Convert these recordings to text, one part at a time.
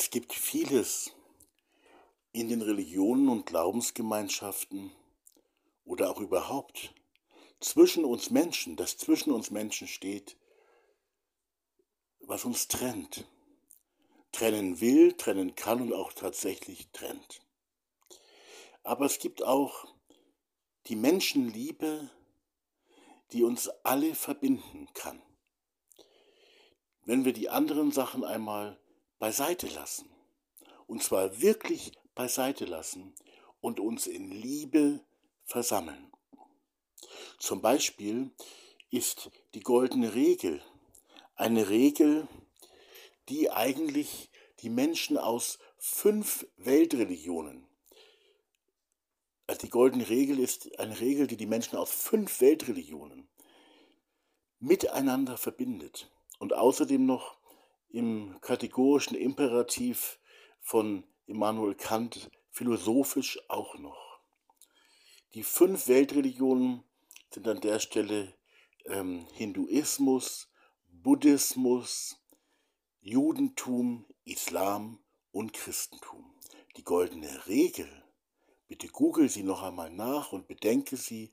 Es gibt vieles in den Religionen und Glaubensgemeinschaften oder auch überhaupt zwischen uns Menschen, das zwischen uns Menschen steht, was uns trennt. Trennen will, trennen kann und auch tatsächlich trennt. Aber es gibt auch die Menschenliebe, die uns alle verbinden kann. Wenn wir die anderen Sachen einmal beiseite lassen, und zwar wirklich beiseite lassen und uns in Liebe versammeln. Zum Beispiel ist die goldene Regel eine Regel, die eigentlich die Menschen aus fünf Weltreligionen, also die goldene Regel ist eine Regel, die die Menschen aus fünf Weltreligionen miteinander verbindet und außerdem noch im kategorischen Imperativ von Immanuel Kant philosophisch auch noch. Die fünf Weltreligionen sind an der Stelle ähm, Hinduismus, Buddhismus, Judentum, Islam und Christentum. Die goldene Regel, bitte google sie noch einmal nach und bedenke sie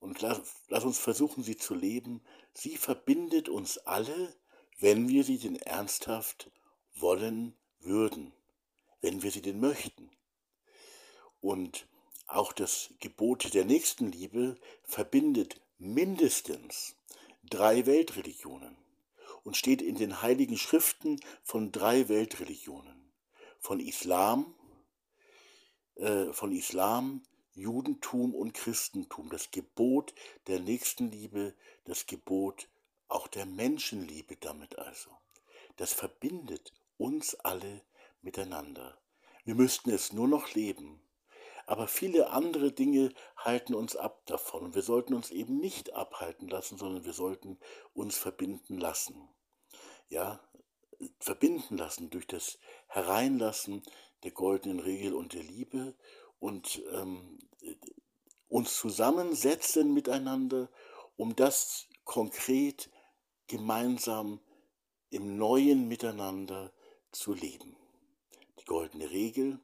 und lass, lass uns versuchen, sie zu leben. Sie verbindet uns alle wenn wir sie denn ernsthaft wollen würden, wenn wir sie denn möchten. Und auch das Gebot der Nächstenliebe verbindet mindestens drei Weltreligionen und steht in den heiligen Schriften von drei Weltreligionen, von Islam, äh, von Islam, Judentum und Christentum, das Gebot der Nächstenliebe, das Gebot auch der Menschenliebe damit also. Das verbindet uns alle miteinander. Wir müssten es nur noch leben. Aber viele andere Dinge halten uns ab davon. Wir sollten uns eben nicht abhalten lassen, sondern wir sollten uns verbinden lassen. Ja, verbinden lassen durch das Hereinlassen der goldenen Regel und der Liebe und ähm, uns zusammensetzen miteinander, um das konkret gemeinsam im neuen Miteinander zu leben. Die goldene Regel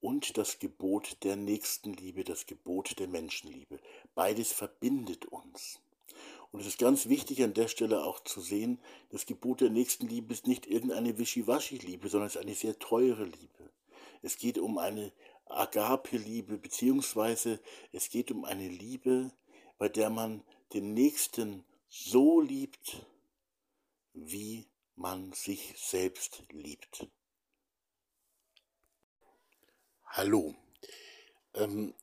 und das Gebot der Nächstenliebe, das Gebot der Menschenliebe. Beides verbindet uns. Und es ist ganz wichtig an der Stelle auch zu sehen, das Gebot der Nächstenliebe ist nicht irgendeine Wischiwaschi-Liebe, sondern es ist eine sehr teure Liebe. Es geht um eine Agape-Liebe, beziehungsweise es geht um eine Liebe, bei der man den Nächsten so liebt, wie man sich selbst liebt. Hallo. Ähm,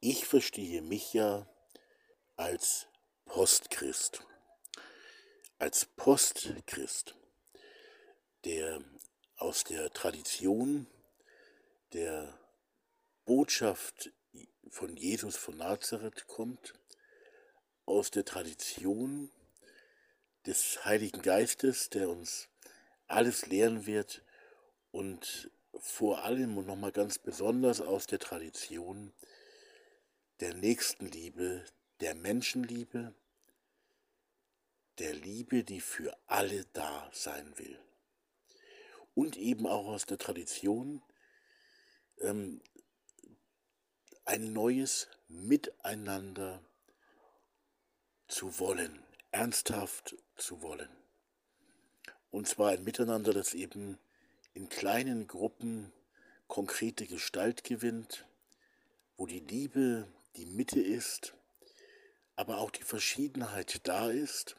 ich verstehe mich ja als Postchrist. Als Postchrist, der aus der Tradition der Botschaft von Jesus von Nazareth kommt, aus der Tradition des Heiligen Geistes, der uns alles lehren wird und vor allem und nochmal ganz besonders aus der Tradition der Nächstenliebe, der Menschenliebe, der Liebe, die für alle da sein will. Und eben auch aus der Tradition ähm, ein neues Miteinander zu wollen, ernsthaft zu wollen. Und zwar ein Miteinander, das eben in kleinen Gruppen konkrete Gestalt gewinnt, wo die Liebe die Mitte ist, aber auch die Verschiedenheit da ist,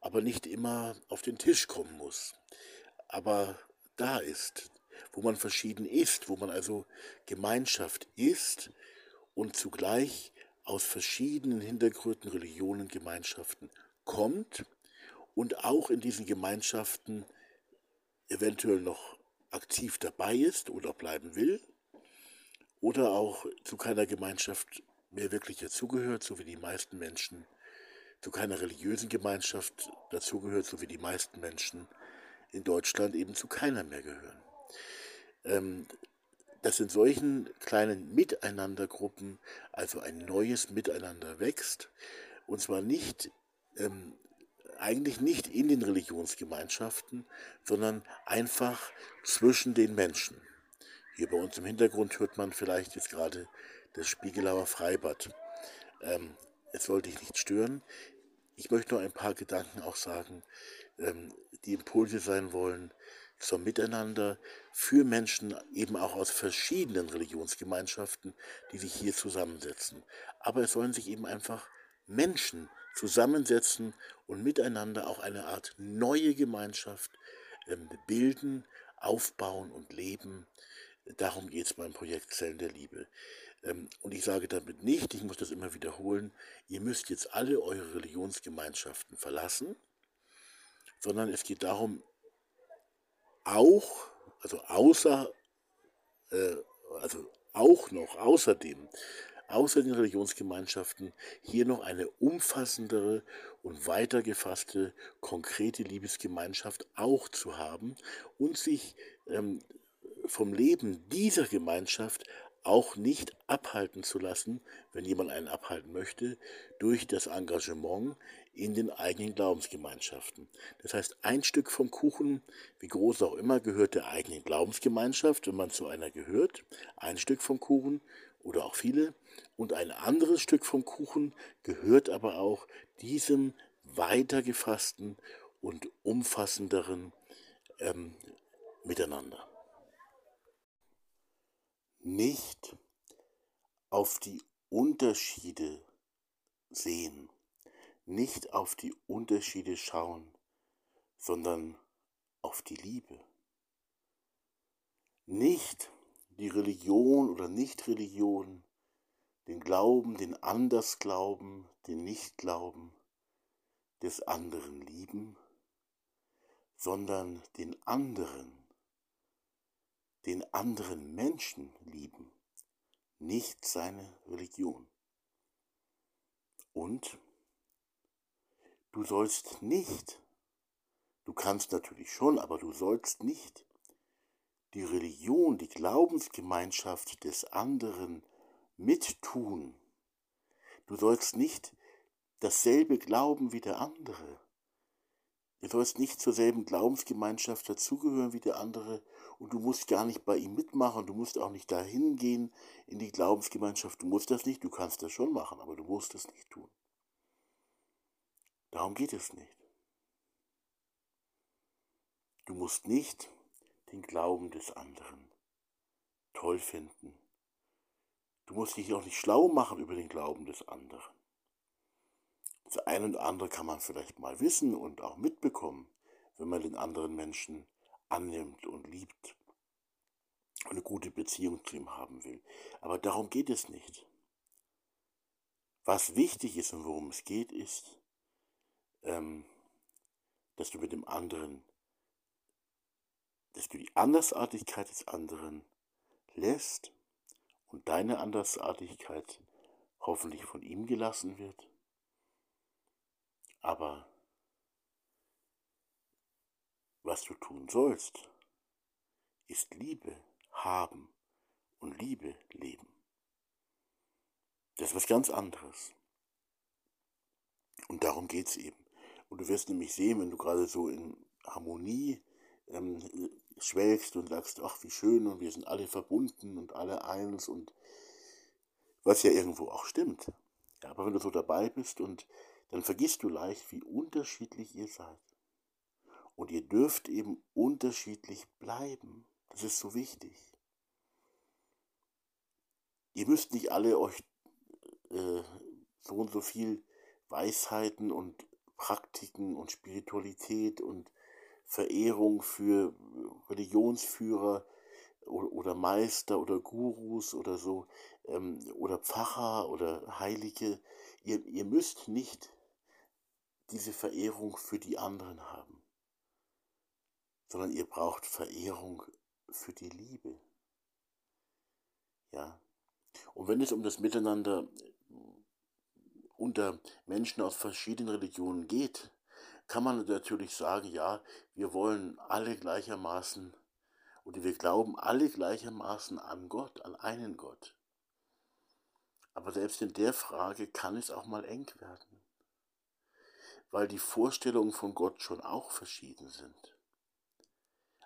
aber nicht immer auf den Tisch kommen muss, aber da ist, wo man verschieden ist, wo man also Gemeinschaft ist und zugleich aus verschiedenen Hintergründen, Religionen, Gemeinschaften kommt und auch in diesen Gemeinschaften eventuell noch aktiv dabei ist oder bleiben will oder auch zu keiner Gemeinschaft mehr wirklich dazugehört, so wie die meisten Menschen zu keiner religiösen Gemeinschaft dazugehört, so wie die meisten Menschen in Deutschland eben zu keiner mehr gehören. Ähm, dass in solchen kleinen Miteinandergruppen also ein neues Miteinander wächst, und zwar nicht ähm, eigentlich nicht in den Religionsgemeinschaften, sondern einfach zwischen den Menschen. Hier bei uns im Hintergrund hört man vielleicht jetzt gerade das Spiegelauer Freibad. Ähm, es soll dich nicht stören. Ich möchte nur ein paar Gedanken auch sagen, ähm, die Impulse sein wollen zum Miteinander für Menschen eben auch aus verschiedenen Religionsgemeinschaften, die sich hier zusammensetzen. Aber es sollen sich eben einfach Menschen zusammensetzen und miteinander auch eine Art neue Gemeinschaft ähm, bilden, aufbauen und leben. Darum geht es beim Projekt Zellen der Liebe. Ähm, und ich sage damit nicht, ich muss das immer wiederholen, ihr müsst jetzt alle eure Religionsgemeinschaften verlassen, sondern es geht darum, auch, also außer, äh, also auch noch außerdem, außer den Religionsgemeinschaften hier noch eine umfassendere und weiter gefasste konkrete Liebesgemeinschaft auch zu haben und sich ähm, vom Leben dieser Gemeinschaft auch nicht abhalten zu lassen, wenn jemand einen abhalten möchte, durch das Engagement in den eigenen Glaubensgemeinschaften. Das heißt, ein Stück vom Kuchen, wie groß auch immer, gehört der eigenen Glaubensgemeinschaft, wenn man zu einer gehört. Ein Stück vom Kuchen oder auch viele. Und ein anderes Stück vom Kuchen gehört aber auch diesem weiter gefassten und umfassenderen ähm, Miteinander nicht auf die Unterschiede sehen, nicht auf die Unterschiede schauen, sondern auf die Liebe. Nicht die Religion oder Nichtreligion, den Glauben, den Andersglauben, den Nichtglauben des anderen lieben, sondern den anderen den anderen Menschen lieben, nicht seine Religion. Und du sollst nicht, du kannst natürlich schon, aber du sollst nicht die Religion, die Glaubensgemeinschaft des anderen mittun. Du sollst nicht dasselbe glauben wie der andere. Du sollst nicht zur selben Glaubensgemeinschaft dazugehören wie der andere und du musst gar nicht bei ihm mitmachen, du musst auch nicht dahin gehen in die Glaubensgemeinschaft, du musst das nicht, du kannst das schon machen, aber du musst es nicht tun. Darum geht es nicht. Du musst nicht den Glauben des anderen toll finden. Du musst dich auch nicht schlau machen über den Glauben des anderen. Das eine und andere kann man vielleicht mal wissen und auch mitbekommen, wenn man den anderen Menschen annimmt und liebt und eine gute Beziehung zu ihm haben will. Aber darum geht es nicht. Was wichtig ist und worum es geht, ist, ähm, dass du mit dem anderen, dass du die Andersartigkeit des anderen lässt und deine Andersartigkeit hoffentlich von ihm gelassen wird. Aber was du tun sollst, ist Liebe haben und Liebe leben. Das ist was ganz anderes. Und darum geht es eben. Und du wirst nämlich sehen, wenn du gerade so in Harmonie ähm, schwelgst und sagst, ach wie schön und wir sind alle verbunden und alle eins und was ja irgendwo auch stimmt. Aber wenn du so dabei bist und dann vergisst du leicht, wie unterschiedlich ihr seid. Und ihr dürft eben unterschiedlich bleiben. Das ist so wichtig. Ihr müsst nicht alle euch äh, so und so viel Weisheiten und Praktiken und Spiritualität und Verehrung für Religionsführer oder, oder Meister oder Gurus oder so ähm, oder Pfarrer oder Heilige. Ihr, ihr müsst nicht diese Verehrung für die anderen haben sondern ihr braucht Verehrung für die Liebe. Ja. Und wenn es um das Miteinander unter Menschen aus verschiedenen Religionen geht, kann man natürlich sagen, ja, wir wollen alle gleichermaßen oder wir glauben alle gleichermaßen an Gott, an einen Gott. Aber selbst in der Frage kann es auch mal eng werden. weil die Vorstellungen von Gott schon auch verschieden sind.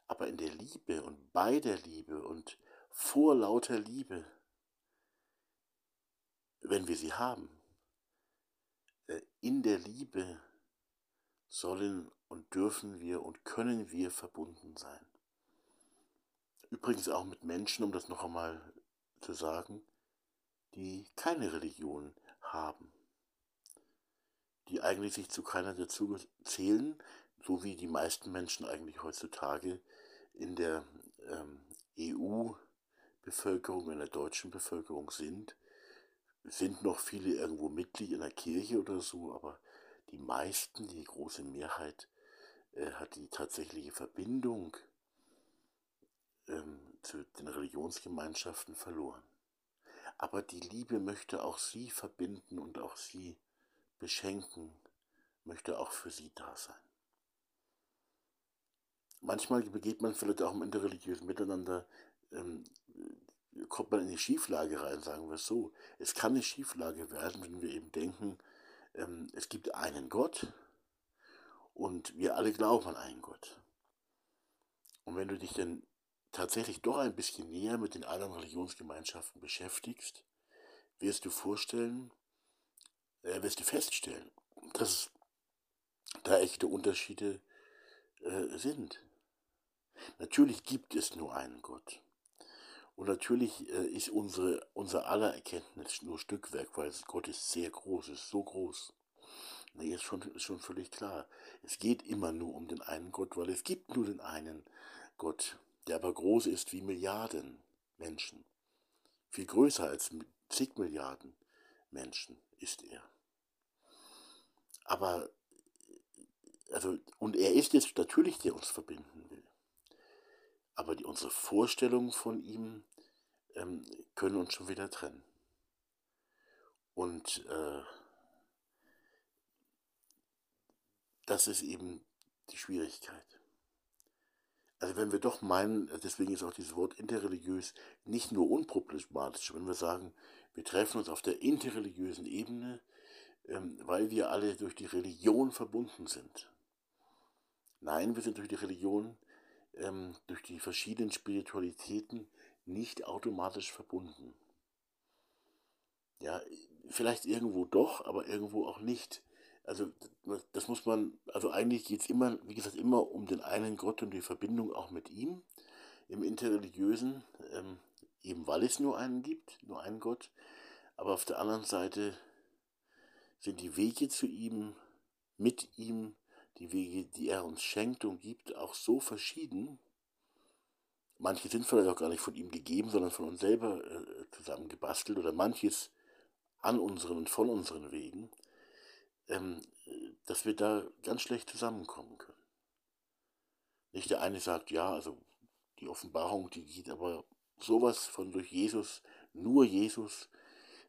Aber in der Liebe und bei der Liebe und vor lauter Liebe, wenn wir sie haben, äh, in der Liebe sollen und dürfen wir und können wir verbunden sein. Übrigens auch mit Menschen, um das noch einmal zu sagen, die keine Religion haben, die eigentlich sich zu keiner dazu zählen, so wie die meisten Menschen eigentlich heutzutage in der ähm, EU-Bevölkerung, in der deutschen Bevölkerung sind. Sind noch viele irgendwo Mitglied in der Kirche oder so, aber die meisten, die große Mehrheit, äh, hat die tatsächliche Verbindung ähm, zu den Religionsgemeinschaften verloren. Aber die Liebe möchte auch sie verbinden und auch sie beschenken, möchte auch für sie da sein. Manchmal begeht man vielleicht auch im interreligiösen Miteinander, ähm, kommt man in die Schieflage rein, sagen wir es so. Es kann eine Schieflage werden, wenn wir eben denken, ähm, es gibt einen Gott und wir alle glauben an einen Gott. Und wenn du dich dann tatsächlich doch ein bisschen näher mit den anderen Religionsgemeinschaften beschäftigst, wirst du vorstellen, äh, wirst du feststellen, dass da echte Unterschiede äh, sind. Natürlich gibt es nur einen Gott. Und natürlich äh, ist unsere, unser aller Erkenntnis nur Stückwerk, weil Gott ist sehr groß, ist so groß. Nee, ist schon, ist schon völlig klar. Es geht immer nur um den einen Gott, weil es gibt nur den einen Gott der aber groß ist wie Milliarden Menschen. Viel größer als zig Milliarden Menschen ist er. Aber, also, und er ist jetzt natürlich, der uns verbinden will. Aber die, unsere Vorstellungen von ihm ähm, können uns schon wieder trennen. Und äh, das ist eben die Schwierigkeit. Also wenn wir doch meinen, deswegen ist auch dieses Wort interreligiös nicht nur unproblematisch, wenn wir sagen, wir treffen uns auf der interreligiösen Ebene, ähm, weil wir alle durch die Religion verbunden sind. Nein, wir sind durch die Religion, ähm, durch die verschiedenen Spiritualitäten nicht automatisch verbunden. Ja, vielleicht irgendwo doch, aber irgendwo auch nicht. Also das muss man, also eigentlich geht es immer, wie gesagt, immer um den einen Gott und die Verbindung auch mit ihm im Interreligiösen, ähm, eben weil es nur einen gibt, nur einen Gott. Aber auf der anderen Seite sind die Wege zu ihm, mit ihm, die Wege, die er uns schenkt und gibt, auch so verschieden. Manche sind vielleicht auch gar nicht von ihm gegeben, sondern von uns selber äh, zusammen gebastelt oder manches an unseren und von unseren Wegen ähm, dass wir da ganz schlecht zusammenkommen können. Nicht der eine sagt, ja, also die Offenbarung, die geht aber sowas von durch Jesus, nur Jesus.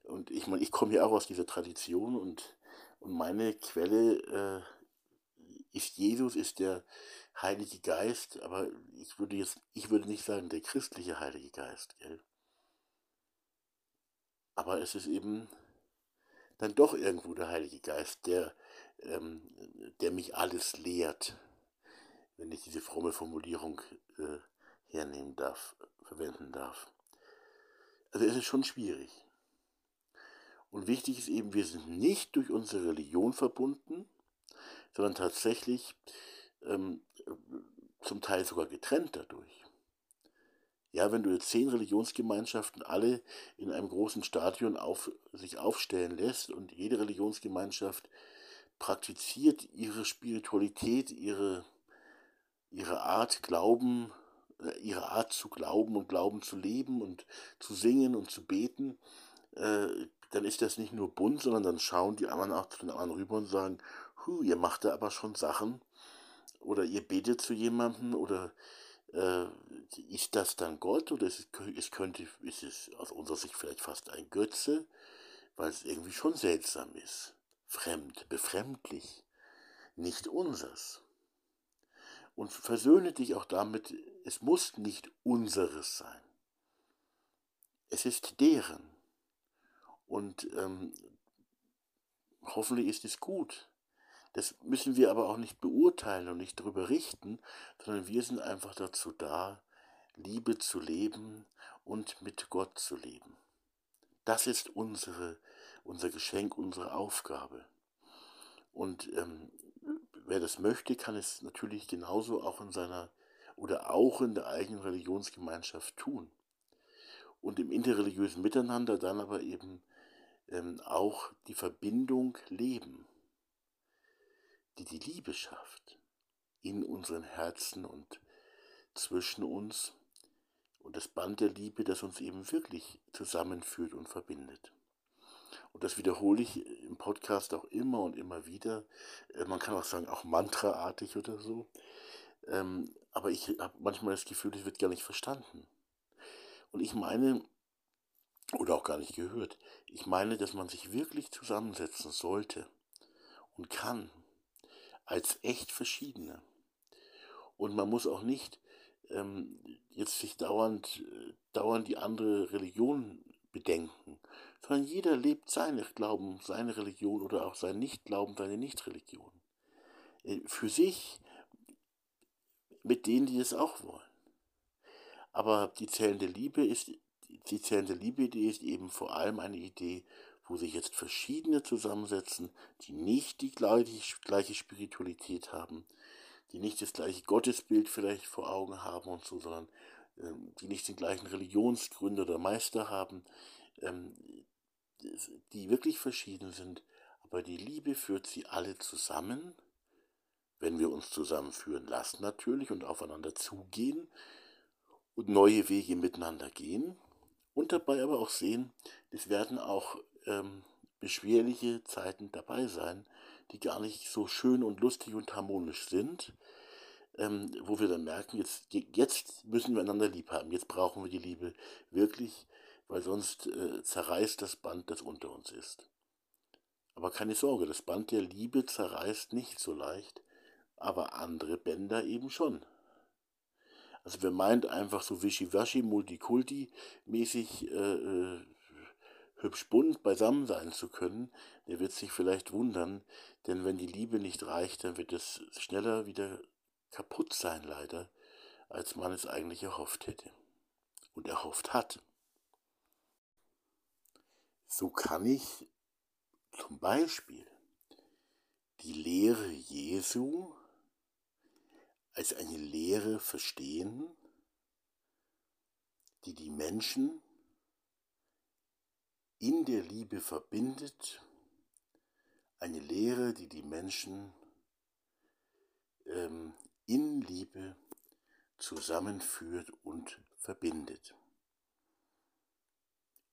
Und ich meine, ich komme ja auch aus dieser Tradition und, und meine Quelle äh, ist Jesus, ist der Heilige Geist, aber ich würde jetzt, ich würde nicht sagen, der christliche Heilige Geist, gell? Aber es ist eben dann doch irgendwo der Heilige Geist, der, ähm, der mich alles lehrt, wenn ich diese fromme Formulierung äh, hernehmen darf, verwenden darf. Also es ist schon schwierig. Und wichtig ist eben, wir sind nicht durch unsere Religion verbunden, sondern tatsächlich ähm, zum Teil sogar getrennt dadurch. Ja, wenn du jetzt zehn Religionsgemeinschaften alle in einem großen Stadion auf, sich aufstellen lässt und jede Religionsgemeinschaft praktiziert ihre Spiritualität, ihre, ihre Art Glauben, äh, ihre Art zu glauben und Glauben zu leben und zu singen und zu beten, äh, dann ist das nicht nur bunt, sondern dann schauen die anderen auch zu den anderen rüber und sagen, hu, ihr macht da aber schon Sachen oder ihr betet zu jemandem oder äh, ist das dann Gott oder ist es, es könnte, ist es aus unserer Sicht vielleicht fast ein Götze, weil es irgendwie schon seltsam ist, fremd, befremdlich, nicht unsers. Und versöhne dich auch damit, es muss nicht unseres sein. Es ist deren. Und ähm, hoffentlich ist es gut, Das müssen wir aber auch nicht beurteilen und nicht darüber richten, sondern wir sind einfach dazu da, Liebe zu leben und mit Gott zu leben. Das ist unsere, unser Geschenk, unsere Aufgabe. Und ähm, wer das möchte, kann es natürlich genauso auch in seiner oder auch in der eigenen Religionsgemeinschaft tun. Und im interreligiösen Miteinander dann aber eben ähm, auch die Verbindung leben, die die Liebe schafft in unseren Herzen und zwischen uns und das Band der Liebe, das uns eben wirklich zusammenführt und verbindet. Und das wiederhole ich im Podcast auch immer und immer wieder. Äh, man kann auch sagen, auch mantraartig oder so. Ähm, aber ich habe manchmal das Gefühl, es wird gar nicht verstanden. Und ich meine, oder auch gar nicht gehört, ich meine, dass man sich wirklich zusammensetzen sollte und kann als echt verschiedene. Und man muss auch nicht ähm, jetzt sich dauernd, äh, dauernd die andere Religion bedenken, sondern jeder lebt seine Glauben, seine Religion oder auch sein Nichtglauben, seine Nichtreligion. Äh, für sich, mit denen, die es auch wollen. Aber die zählende Liebe ist, die zählende Liebe-Idee ist eben vor allem eine Idee, wo sich jetzt verschiedene zusammensetzen, die nicht die gleiche, Spiritualität haben, die nicht das gleiche Gottesbild vielleicht vor Augen haben und so, sondern ähm, die nicht den gleichen Religionsgründer oder Meister haben, ähm, die wirklich verschieden sind, aber die Liebe führt sie alle zusammen, wenn wir uns zusammenführen lassen natürlich und aufeinander zugehen und neue Wege miteinander gehen und dabei aber auch sehen, es werden auch ähm, beschwerliche Zeiten dabei sein, die gar nicht so schön und lustig und harmonisch sind, ähm, wo wir dann merken, jetzt, jetzt müssen wir einander lieb haben, jetzt brauchen wir die Liebe wirklich, weil sonst äh, zerreißt das Band, das unter uns ist. Aber keine Sorge, das Band der Liebe zerreißt nicht so leicht, aber andere Bänder eben schon. Also wer meint einfach so wischiwaschi, multikulti-mäßig äh, äh, hübsch bunt beisammen sein zu können, der wird sich vielleicht wundern, denn wenn die Liebe nicht reicht, dann wird es schneller wieder kaputt sein, leider, als man es eigentlich erhofft hätte und erhofft hat. So kann ich zum Beispiel die Lehre Jesu als eine Lehre verstehen, die die Menschen in der Liebe verbindet, eine Lehre, die die Menschen ähm, in Liebe zusammenführt und verbindet.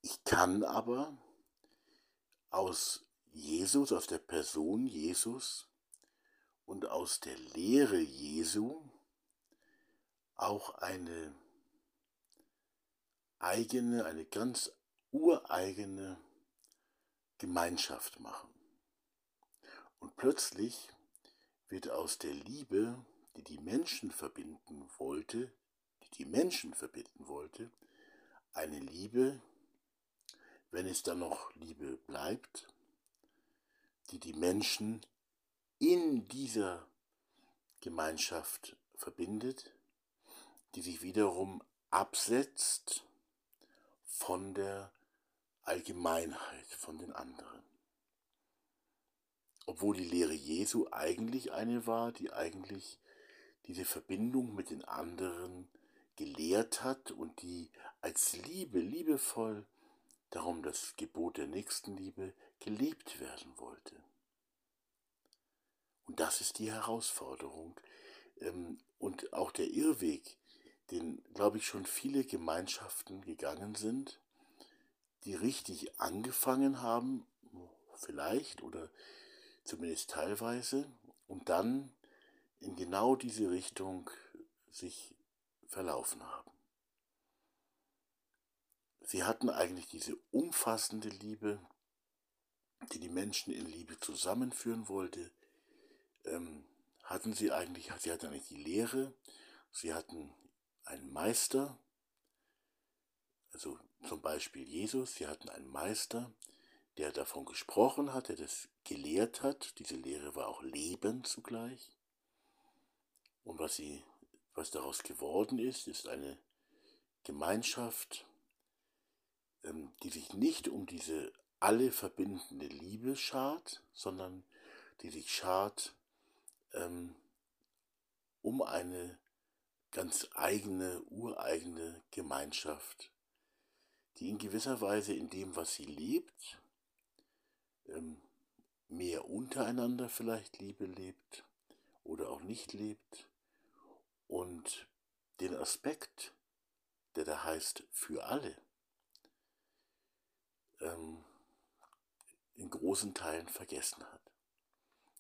Ich kann aber aus Jesus, aus der Person Jesus und aus der Lehre Jesu auch eine eigene, eine ganz ureigene Gemeinschaft machen. Und plötzlich wird aus der Liebe die die Menschen verbinden wollte, die die Menschen verbinden wollte, eine Liebe, wenn es dann noch Liebe bleibt, die die Menschen in dieser Gemeinschaft verbindet, die sich wiederum absetzt von der Allgemeinheit, von den anderen. Obwohl die Lehre Jesu eigentlich eine war, die eigentlich diese Verbindung mit den anderen gelehrt hat und die als Liebe, liebevoll, darum das Gebot der Nächstenliebe, gelebt werden wollte. Und das ist die Herausforderung ähm, und auch der Irrweg, den, glaube ich, schon viele Gemeinschaften gegangen sind, die richtig angefangen haben, vielleicht oder zumindest teilweise, und dann in genau diese Richtung sich verlaufen haben. Sie hatten eigentlich diese umfassende Liebe, die die Menschen in Liebe zusammenführen wollte, ähm, hatten sie eigentlich, sie hatten eigentlich die Lehre, sie hatten einen Meister, also zum Beispiel Jesus, sie hatten einen Meister, der davon gesprochen hat, der das gelehrt hat. Diese Lehre war auch Leben zugleich. Und was, sie, was daraus geworden ist, ist eine Gemeinschaft, ähm, die sich nicht um diese alle verbindende Liebe schart, sondern die sich schart ähm, um eine ganz eigene, ureigene Gemeinschaft, die in gewisser Weise in dem, was sie lebt, ähm, mehr untereinander vielleicht Liebe lebt oder auch nicht lebt und den Aspekt, der da heißt für alle, ähm, in großen Teilen vergessen hat.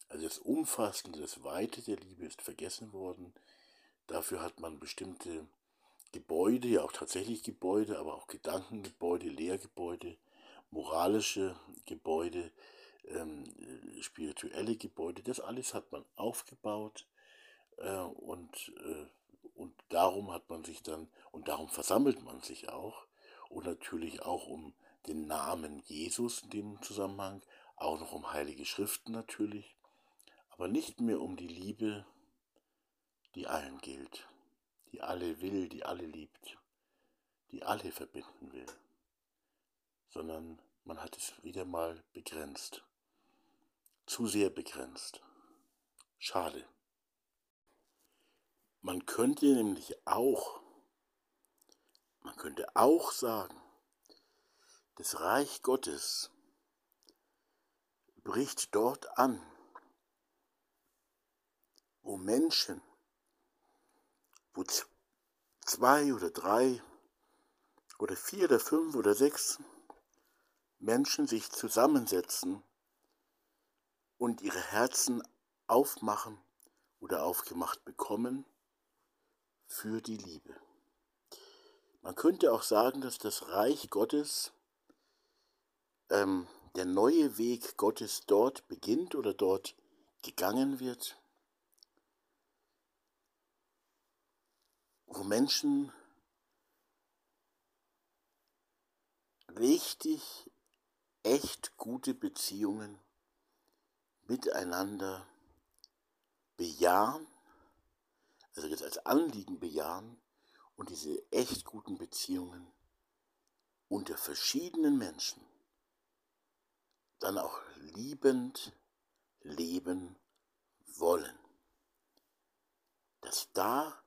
Also das Umfassende, das Weite der Liebe ist vergessen worden. Dafür hat man bestimmte Gebäude, ja auch tatsächlich Gebäude, aber auch Gedankengebäude, Lehrgebäude, moralische Gebäude, ähm, spirituelle Gebäude, das alles hat man aufgebaut äh, und, äh, und darum hat man sich dann, und darum versammelt man sich auch und natürlich auch um den Namen Jesus in dem Zusammenhang, auch noch um heilige Schriften natürlich, aber nicht mehr um die Liebe, die allen gilt, die alle will, die alle liebt, die alle verbinden will, sondern man hat es wieder mal begrenzt, zu sehr begrenzt. Schade. Man könnte nämlich auch, man könnte auch sagen, das Reich Gottes bricht dort an, wo Menschen, wo zwei oder drei oder vier oder fünf oder sechs Menschen sich zusammensetzen und ihre Herzen aufmachen oder aufgemacht bekommen für die Liebe. Man könnte auch sagen, dass das Reich Gottes ähm, der neue Weg Gottes dort beginnt oder dort gegangen wird, wo Menschen richtig, echt gute Beziehungen miteinander bejahen, also jetzt als Anliegen bejahen und diese echt guten Beziehungen unter verschiedenen Menschen dann auch liebend leben wollen. Dass da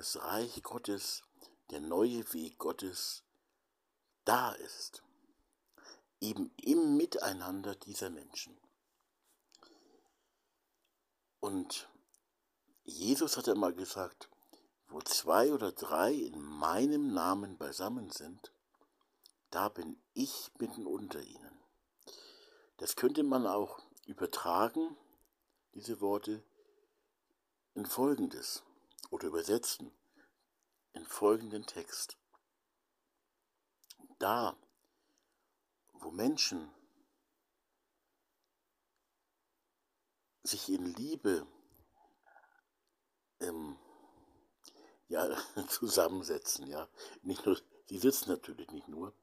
das Reich Gottes, der neue Weg Gottes da ist. Eben im Miteinander dieser Menschen. Und Jesus hat einmal gesagt, wo zwei oder drei in meinem Namen beisammen sind, da bin ich mitten unter ihnen. Das könnte man auch übertragen, diese Worte, in Folgendes oder übersetzen, in folgenden Text. Da, wo Menschen sich in Liebe ähm, ja, zusammensetzen, ja, nicht nur, sie sitzen natürlich nicht nur,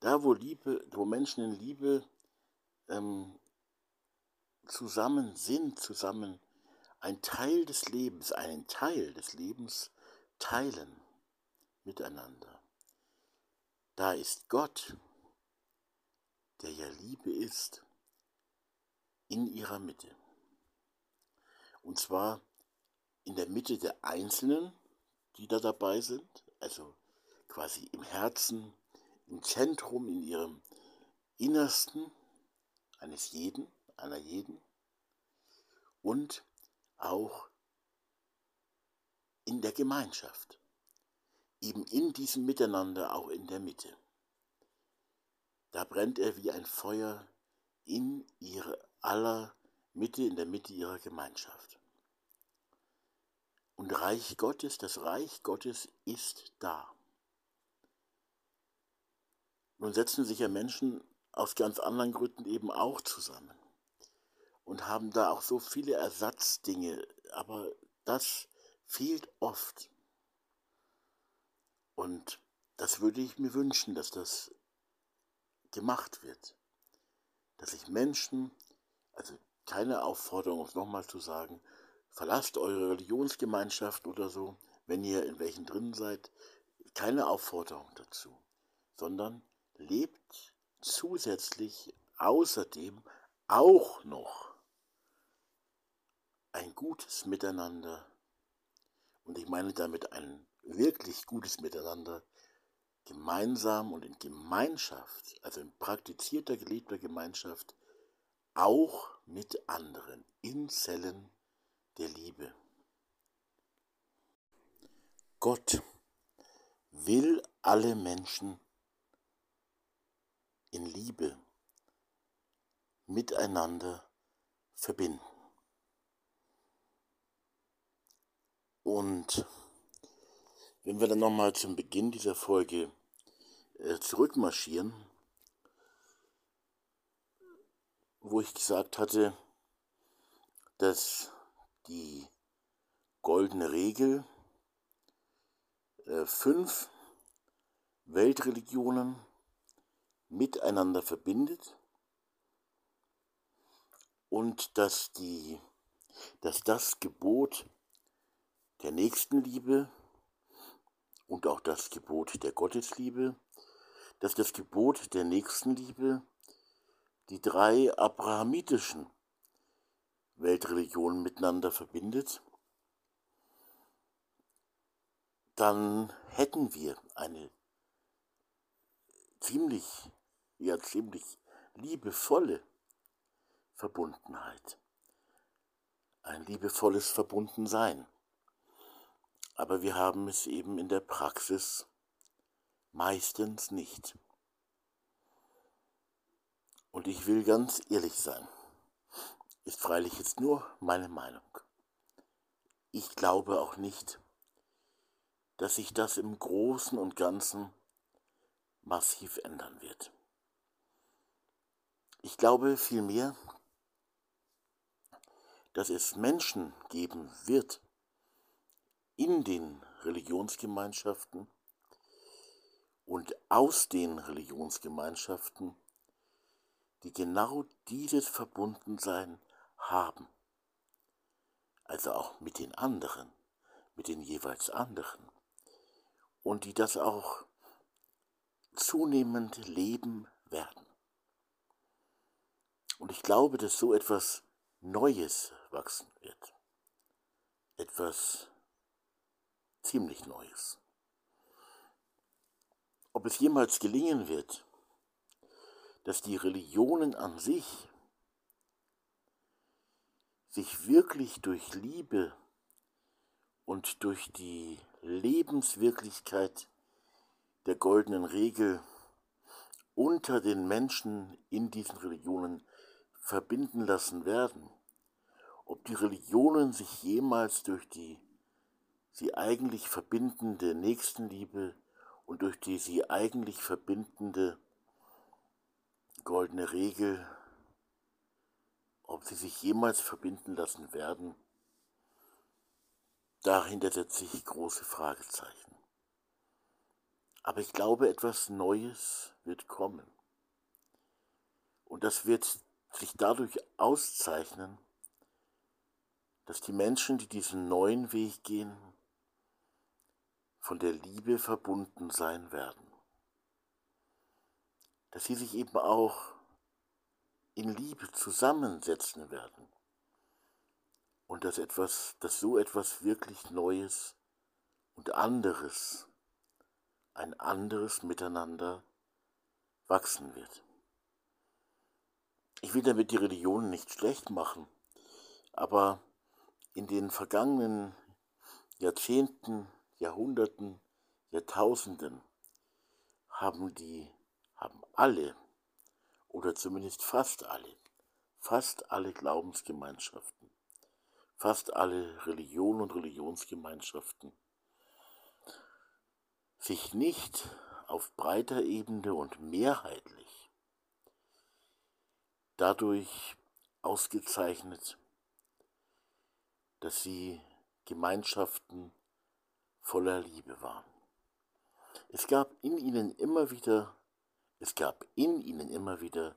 da wo Liebe, wo Menschen in Liebe ähm, zusammen sind, zusammen ein Teil des Lebens, einen Teil des Lebens teilen miteinander. Da ist Gott, der ja Liebe ist, in ihrer Mitte. Und zwar in der Mitte der Einzelnen, die da dabei sind, also quasi im Herzen, im Zentrum, in ihrem Innersten, eines jeden, einer jeden und auch in der Gemeinschaft, eben in diesem Miteinander, auch in der Mitte. Da brennt er wie ein Feuer in ihre aller Mitte, in der Mitte ihrer Gemeinschaft. Und Reich Gottes, das Reich Gottes ist da. Nun setzen sich ja Menschen aus ganz anderen Gründen eben auch zusammen und haben da auch so viele Ersatzdinge, aber das fehlt oft. Und das würde ich mir wünschen, dass das gemacht wird. dass sich Menschen, also keine Aufforderung, um es nochmal zu sagen, verlasst eure Religionsgemeinschaft oder so, wenn ihr in welchen drin seid, keine Aufforderung dazu, sondern lebt zusätzlich außerdem auch noch ein gutes Miteinander. Und ich meine damit ein wirklich gutes Miteinander, gemeinsam und in Gemeinschaft, also in praktizierter, gelebter Gemeinschaft, auch mit anderen, in Zellen der Liebe. Gott will alle Menschen in Liebe miteinander verbinden. Und wenn wir dann nochmal zum Beginn dieser Folge äh, zurückmarschieren, wo ich gesagt hatte, dass die goldene Regel äh, fünf Weltreligionen miteinander verbindet und dass, die, dass das Gebot der Nächstenliebe und auch das Gebot der Gottesliebe, dass das Gebot der Nächstenliebe die drei abrahamitischen Weltreligionen miteinander verbindet, dann hätten wir eine ziemlich, ja ziemlich liebevolle Verbundenheit. Ein liebevolles Verbundensein. Aber wir haben es eben in der Praxis meistens nicht. Und ich will ganz ehrlich sein, ist freilich jetzt nur meine Meinung. Ich glaube auch nicht, dass sich das im Großen und Ganzen massiv ändern wird. Ich glaube vielmehr, dass es Menschen geben wird in den Religionsgemeinschaften und aus den Religionsgemeinschaften, die genau dieses Verbundensein haben. Also auch mit den anderen, mit den jeweils anderen. Und die das auch zunehmend leben werden. Und ich glaube, dass so etwas Neues wachsen wird. Etwas ziemlich Neues. Ob es jemals gelingen wird, dass die Religionen an sich sich wirklich durch Liebe und durch die Lebenswirklichkeit der goldenen Regel unter den Menschen in diesen Religionen verbinden lassen werden, ob die Religionen sich jemals durch die sie eigentlich verbindende Nächstenliebe und durch die sie eigentlich verbindende goldene Regel, ob sie sich jemals verbinden lassen werden, dahinter setze ich große Fragezeichen. Aber ich glaube, etwas Neues wird kommen. Und das wird sich dadurch auszeichnen, dass die Menschen, die diesen neuen Weg gehen, von der Liebe verbunden sein werden. Dass sie sich eben auch in Liebe zusammensetzen werden. Und dass etwas, dass so etwas wirklich Neues und anderes ein anderes Miteinander wachsen wird. Ich will damit die Religion nicht schlecht machen, aber in den vergangenen Jahrzehnten, Jahrhunderten, Jahrtausenden haben die, haben alle, oder zumindest fast alle, fast alle Glaubensgemeinschaften, fast alle Religionen und Religionsgemeinschaften sich nicht auf breiter Ebene und mehrheitlich dadurch ausgezeichnet, dass sie Gemeinschaften voller Liebe waren. Es gab in ihnen immer wieder, es gab in ihnen immer wieder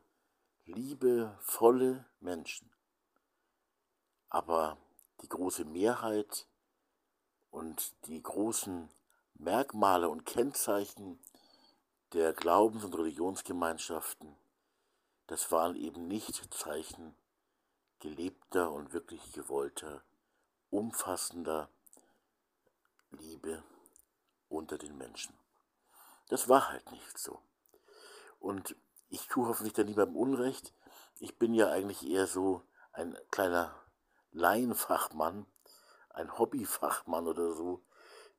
liebevolle Menschen. Aber die große Mehrheit und die großen Merkmale und Kennzeichen der Glaubens- und Religionsgemeinschaften, das waren eben nicht Zeichen gelebter und wirklich gewollter, umfassender Liebe unter den Menschen. Das war halt nicht so. Und ich tue hoffentlich da niemandem Unrecht. Ich bin ja eigentlich eher so ein kleiner Laienfachmann, ein Hobbyfachmann oder so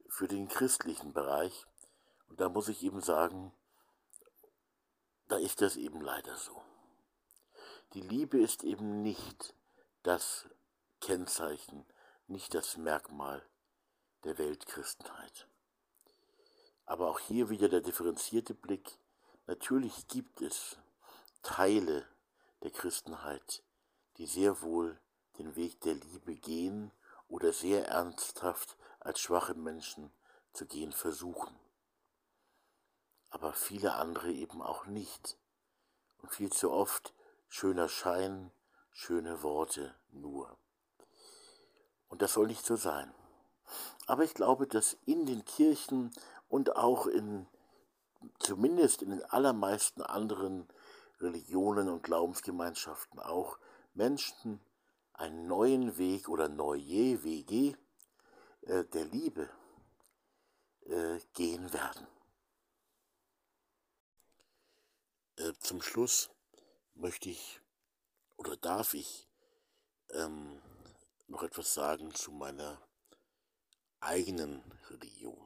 für den christlichen Bereich. Und da muss ich eben sagen, da ist das eben leider so. Die Liebe ist eben nicht das Kennzeichen, nicht das Merkmal der Weltchristenheit. Aber auch hier wieder der differenzierte Blick. Natürlich gibt es Teile der Christenheit, die sehr wohl den Weg der Liebe gehen oder sehr ernsthaft als schwache Menschen zu gehen versuchen. Aber viele andere eben auch nicht. Und viel zu oft schöner Schein, schöne Worte nur. Und das soll nicht so sein. Aber ich glaube, dass in den Kirchen und auch in, zumindest in den allermeisten anderen Religionen und Glaubensgemeinschaften auch, Menschen einen neuen Weg oder neue Wege äh, der Liebe äh, gehen werden. Äh, zum Schluss möchte ich oder darf ich ähm, noch etwas sagen zu meiner eigenen Religion,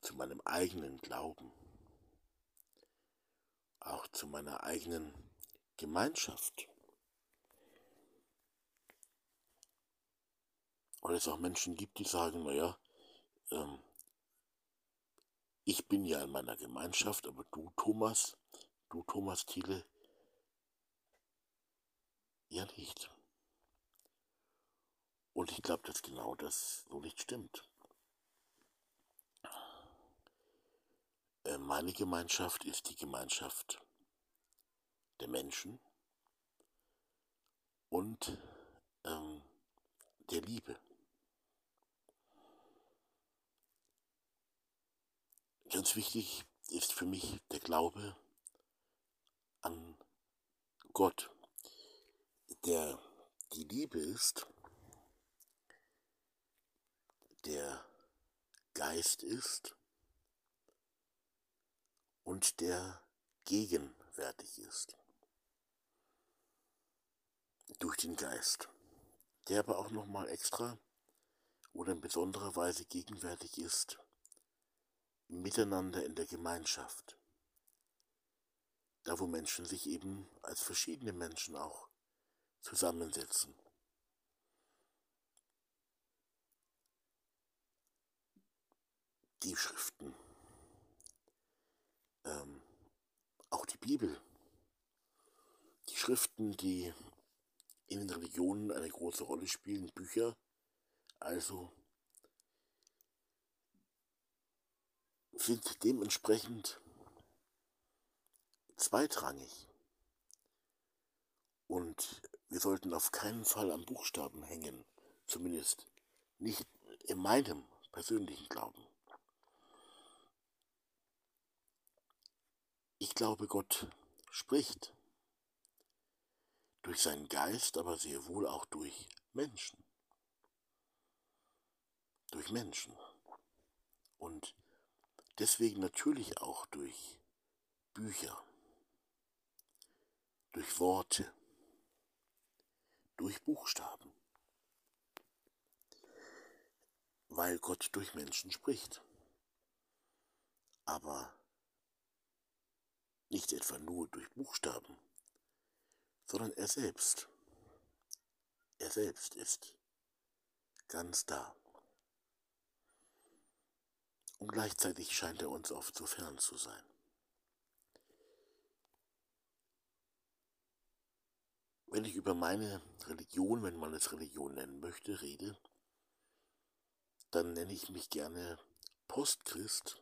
zu meinem eigenen Glauben, auch zu meiner eigenen Gemeinschaft. Weil es auch Menschen gibt, die sagen, naja, ähm, ich bin ja in meiner Gemeinschaft, aber du, Thomas, du, Thomas Thiele, ja nicht. Und ich glaube, dass genau das so nicht stimmt. Äh, meine Gemeinschaft ist die Gemeinschaft der Menschen und ähm, der Liebe. Ganz wichtig ist für mich der Glaube an Gott, der die Liebe ist, der Geist ist und der gegenwärtig ist. Durch den Geist, der aber auch nochmal extra oder in besonderer Weise gegenwärtig ist miteinander in der Gemeinschaft. Da wo Menschen sich eben als verschiedene Menschen auch zusammensetzen. Die Schriften, ähm, auch die Bibel, die Schriften, die in den Religionen eine große Rolle spielen, Bücher, also sind dementsprechend zweitrangig. Und wir sollten auf keinen Fall am Buchstaben hängen, zumindest nicht in meinem persönlichen Glauben. Ich glaube, Gott spricht durch seinen Geist, aber sehr wohl auch durch Menschen. Durch Menschen. Und Deswegen natürlich auch durch Bücher, durch Worte, durch Buchstaben, weil Gott durch Menschen spricht. Aber nicht etwa nur durch Buchstaben, sondern er selbst. Er selbst ist ganz da und gleichzeitig scheint er uns oft so fern zu sein. Wenn ich über meine Religion, wenn man es Religion nennen möchte, rede, dann nenne ich mich gerne Postchrist.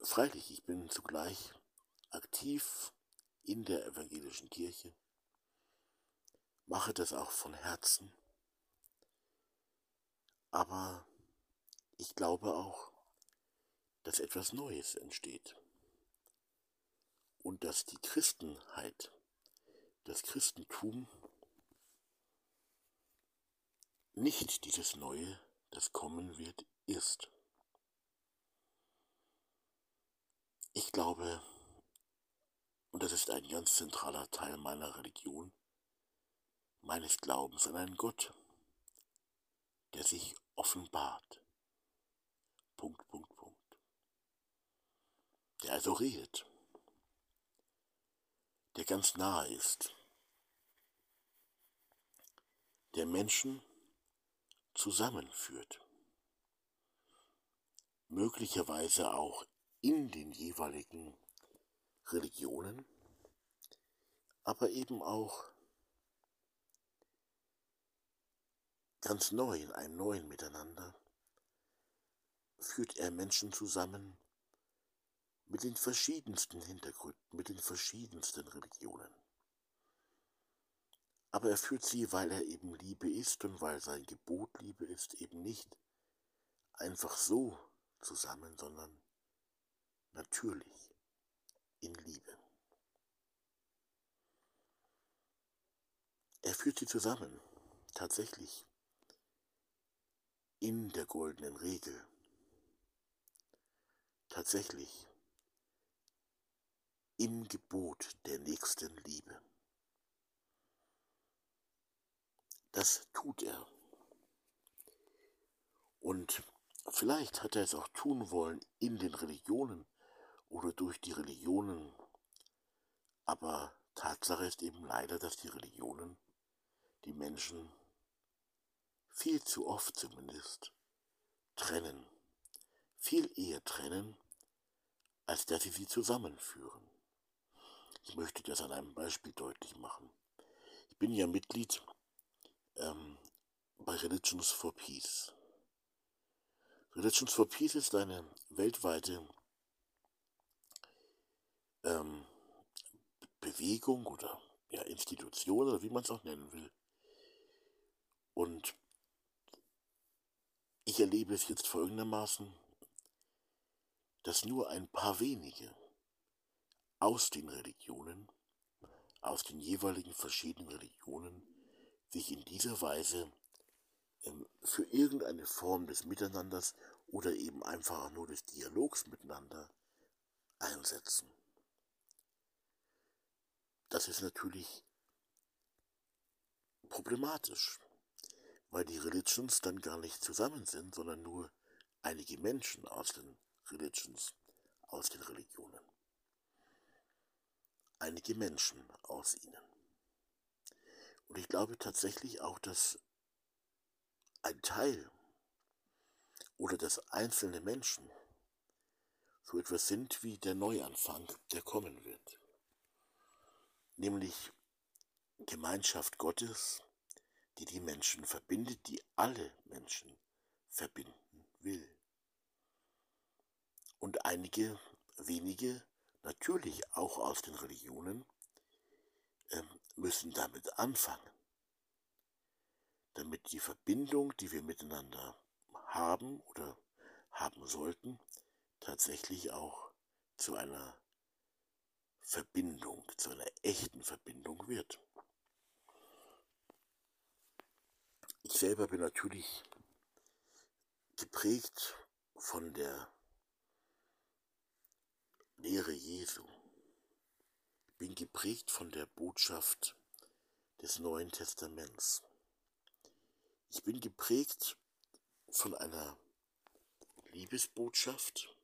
Freilich, ich bin zugleich aktiv in der evangelischen Kirche, mache das auch von Herzen, aber ich glaube auch, dass etwas Neues entsteht und dass die Christenheit, das Christentum nicht dieses Neue, das kommen wird, ist. Ich glaube, und das ist ein ganz zentraler Teil meiner Religion, meines Glaubens an einen Gott, der sich offenbart. Punkt, Punkt, Punkt. Der also redet, der ganz nahe ist, der Menschen zusammenführt, möglicherweise auch in den jeweiligen Religionen, aber eben auch ganz neu in einem neuen Miteinander führt er Menschen zusammen mit den verschiedensten Hintergründen, mit den verschiedensten Religionen. Aber er führt sie, weil er eben Liebe ist und weil sein Gebot Liebe ist, eben nicht einfach so zusammen, sondern natürlich in Liebe. Er führt sie zusammen, tatsächlich in der goldenen Regel. Tatsächlich im Gebot der nächsten Liebe. Das tut er. Und vielleicht hat er es auch tun wollen in den Religionen oder durch die Religionen. Aber Tatsache ist eben leider, dass die Religionen die Menschen viel zu oft zumindest trennen. Viel eher trennen, als dass sie sie zusammenführen. Ich möchte das an einem Beispiel deutlich machen. Ich bin ja Mitglied ähm, bei Religions for Peace. Religions for Peace ist eine weltweite ähm, Bewegung oder ja, Institution oder wie man es auch nennen will. Und ich erlebe es jetzt folgendermaßen, dass nur ein paar wenige aus den Religionen, aus den jeweiligen verschiedenen Religionen, sich in dieser Weise ähm, für irgendeine Form des Miteinanders oder eben einfach nur des Dialogs miteinander einsetzen. Das ist natürlich problematisch, weil die Religions dann gar nicht zusammen sind, sondern nur einige Menschen aus den Religions, aus den Religionen. Einige Menschen aus ihnen. Und ich glaube tatsächlich auch, dass ein Teil oder dass einzelne Menschen so etwas sind wie der Neuanfang, der kommen wird. Nämlich Gemeinschaft Gottes, die die Menschen verbindet, die alle Menschen verbinden will. Und einige wenige, natürlich auch aus den Religionen, ähm, müssen damit anfangen, damit die Verbindung, die wir miteinander haben oder haben sollten, tatsächlich auch zu einer Verbindung, zu einer echten Verbindung wird. Ich selber bin natürlich geprägt von der Lehre Jesu bin geprägt von der Botschaft des Neuen Testaments. Ich bin geprägt von einer Liebesbotschaft,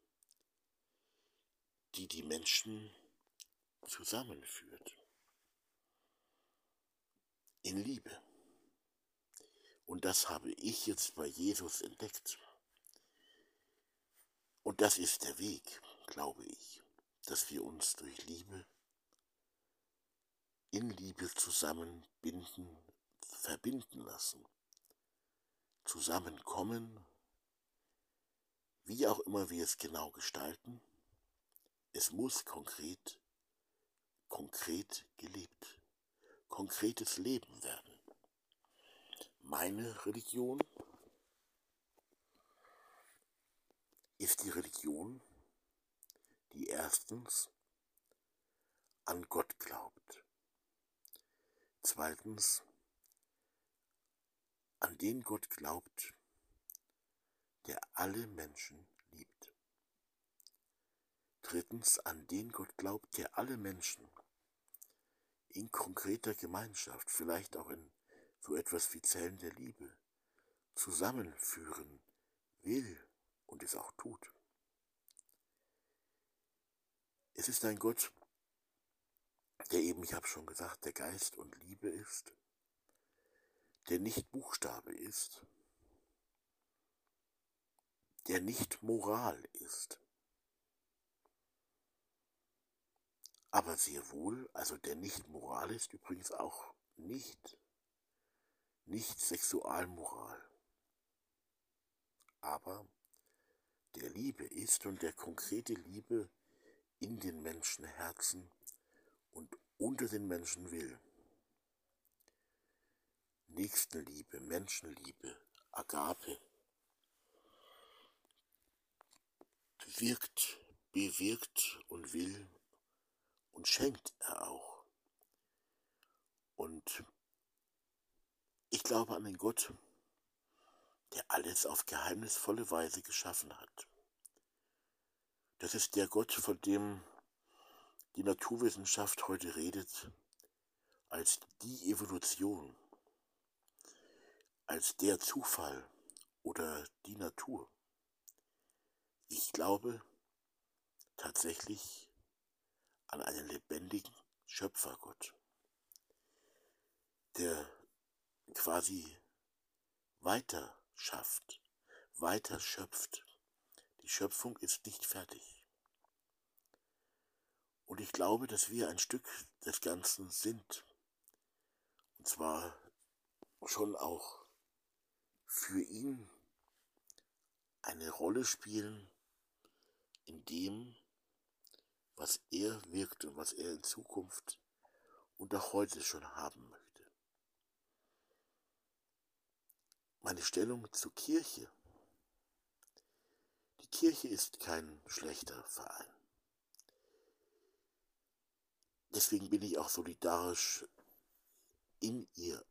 die die Menschen zusammenführt. In Liebe. Und das habe ich jetzt bei Jesus entdeckt. Und das ist der Weg, glaube ich, dass wir uns durch Liebe in Liebe zusammenbinden, verbinden lassen, zusammenkommen, wie auch immer wir es genau gestalten, es muss konkret konkret gelebt, konkretes Leben werden. Meine Religion ist die Religion, die erstens an Gott glaubt, zweitens an den Gott glaubt, der alle Menschen liebt. Drittens an den Gott glaubt, der alle Menschen in konkreter Gemeinschaft, vielleicht auch in so etwas wie Zellen der Liebe, zusammenführen will und es auch tut. Es ist ein Gott, der eben, ich habe schon gesagt, der Geist und Liebe ist, der nicht Buchstabe ist, der nicht Moral ist, aber sehr wohl, also der nicht Moral ist übrigens auch nicht, nicht Sexualmoral, aber der Liebe ist und der konkrete Liebe in den Menschenherzen und unter den Menschen will. Nächstenliebe, Menschenliebe, Agape, wirkt, bewirkt und will und schenkt er auch. Und ich glaube an den Gott, der alles auf geheimnisvolle Weise geschaffen hat. Das ist der Gott, von dem die Naturwissenschaft heute redet, als die Evolution, als der Zufall oder die Natur. Ich glaube tatsächlich an einen lebendigen Schöpfergott, der quasi weiter schafft, weiter schöpft. Die Schöpfung ist nicht fertig. Und ich glaube, dass wir ein Stück des Ganzen sind. Und zwar schon auch für ihn eine Rolle spielen in dem, was er wirkt und was er in Zukunft und auch heute schon haben möchte. Meine Stellung zur Kirche. Die Kirche ist kein schlechter Verein. Deswegen bin ich auch solidarisch in ihr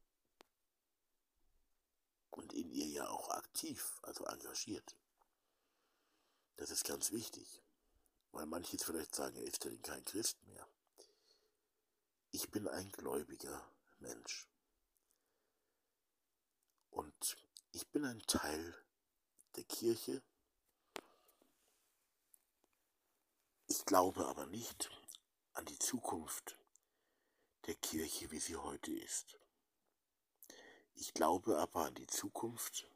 und in ihr ja auch aktiv, also engagiert. Das ist ganz wichtig, weil manche jetzt vielleicht sagen, er ist ja kein Christ mehr. Ich bin ein gläubiger Mensch. Und ich bin ein Teil der Kirche. Ich glaube aber nicht an die Zukunft der Kirche, wie sie heute ist. Ich glaube aber an die Zukunft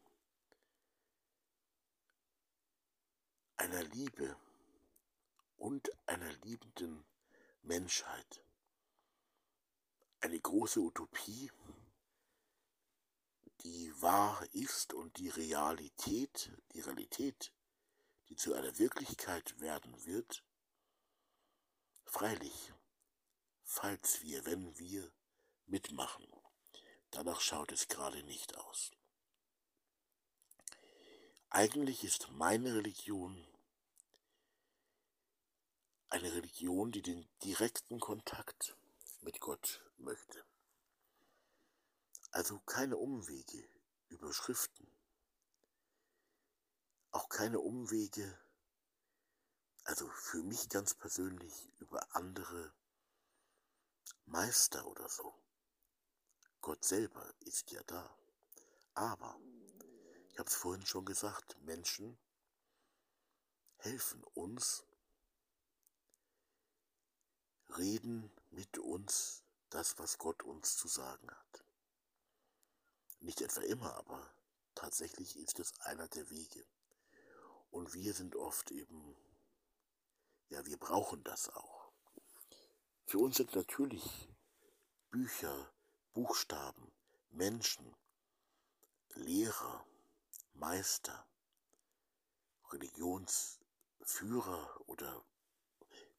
einer Liebe und einer liebenden Menschheit. Eine große Utopie, die wahr ist und die Realität, die Realität, die zu einer Wirklichkeit werden wird, freilich, falls wir, wenn wir mitmachen. Danach schaut es gerade nicht aus. Eigentlich ist meine Religion eine Religion, die den direkten Kontakt mit Gott möchte. Also keine Umwege über Schriften, auch keine Umwege, also für mich ganz persönlich über andere Meister oder so. Gott selber ist ja da. Aber, ich habe es vorhin schon gesagt, Menschen helfen uns, reden mit uns das, was Gott uns zu sagen hat. Nicht etwa immer, aber tatsächlich ist es einer der Wege. Und wir sind oft eben, ja, wir brauchen das auch. Für uns sind natürlich Bücher, Buchstaben, Menschen, Lehrer, Meister, Religionsführer oder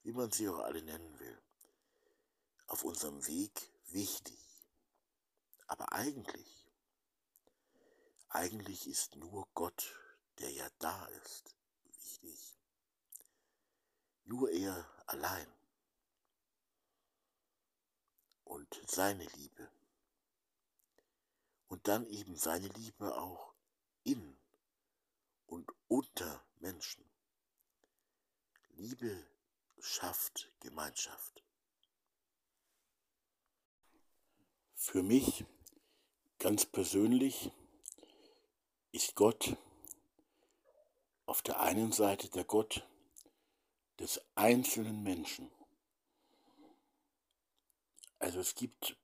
wie man sie auch alle nennen will, auf unserem Weg wichtig. Aber eigentlich, eigentlich ist nur Gott, der ja da ist, wichtig. Nur er allein. Und seine Liebe. Und dann eben seine Liebe auch in und unter Menschen. Liebe schafft Gemeinschaft. Für mich ganz persönlich ist Gott auf der einen Seite der Gott des einzelnen Menschen. Also es gibt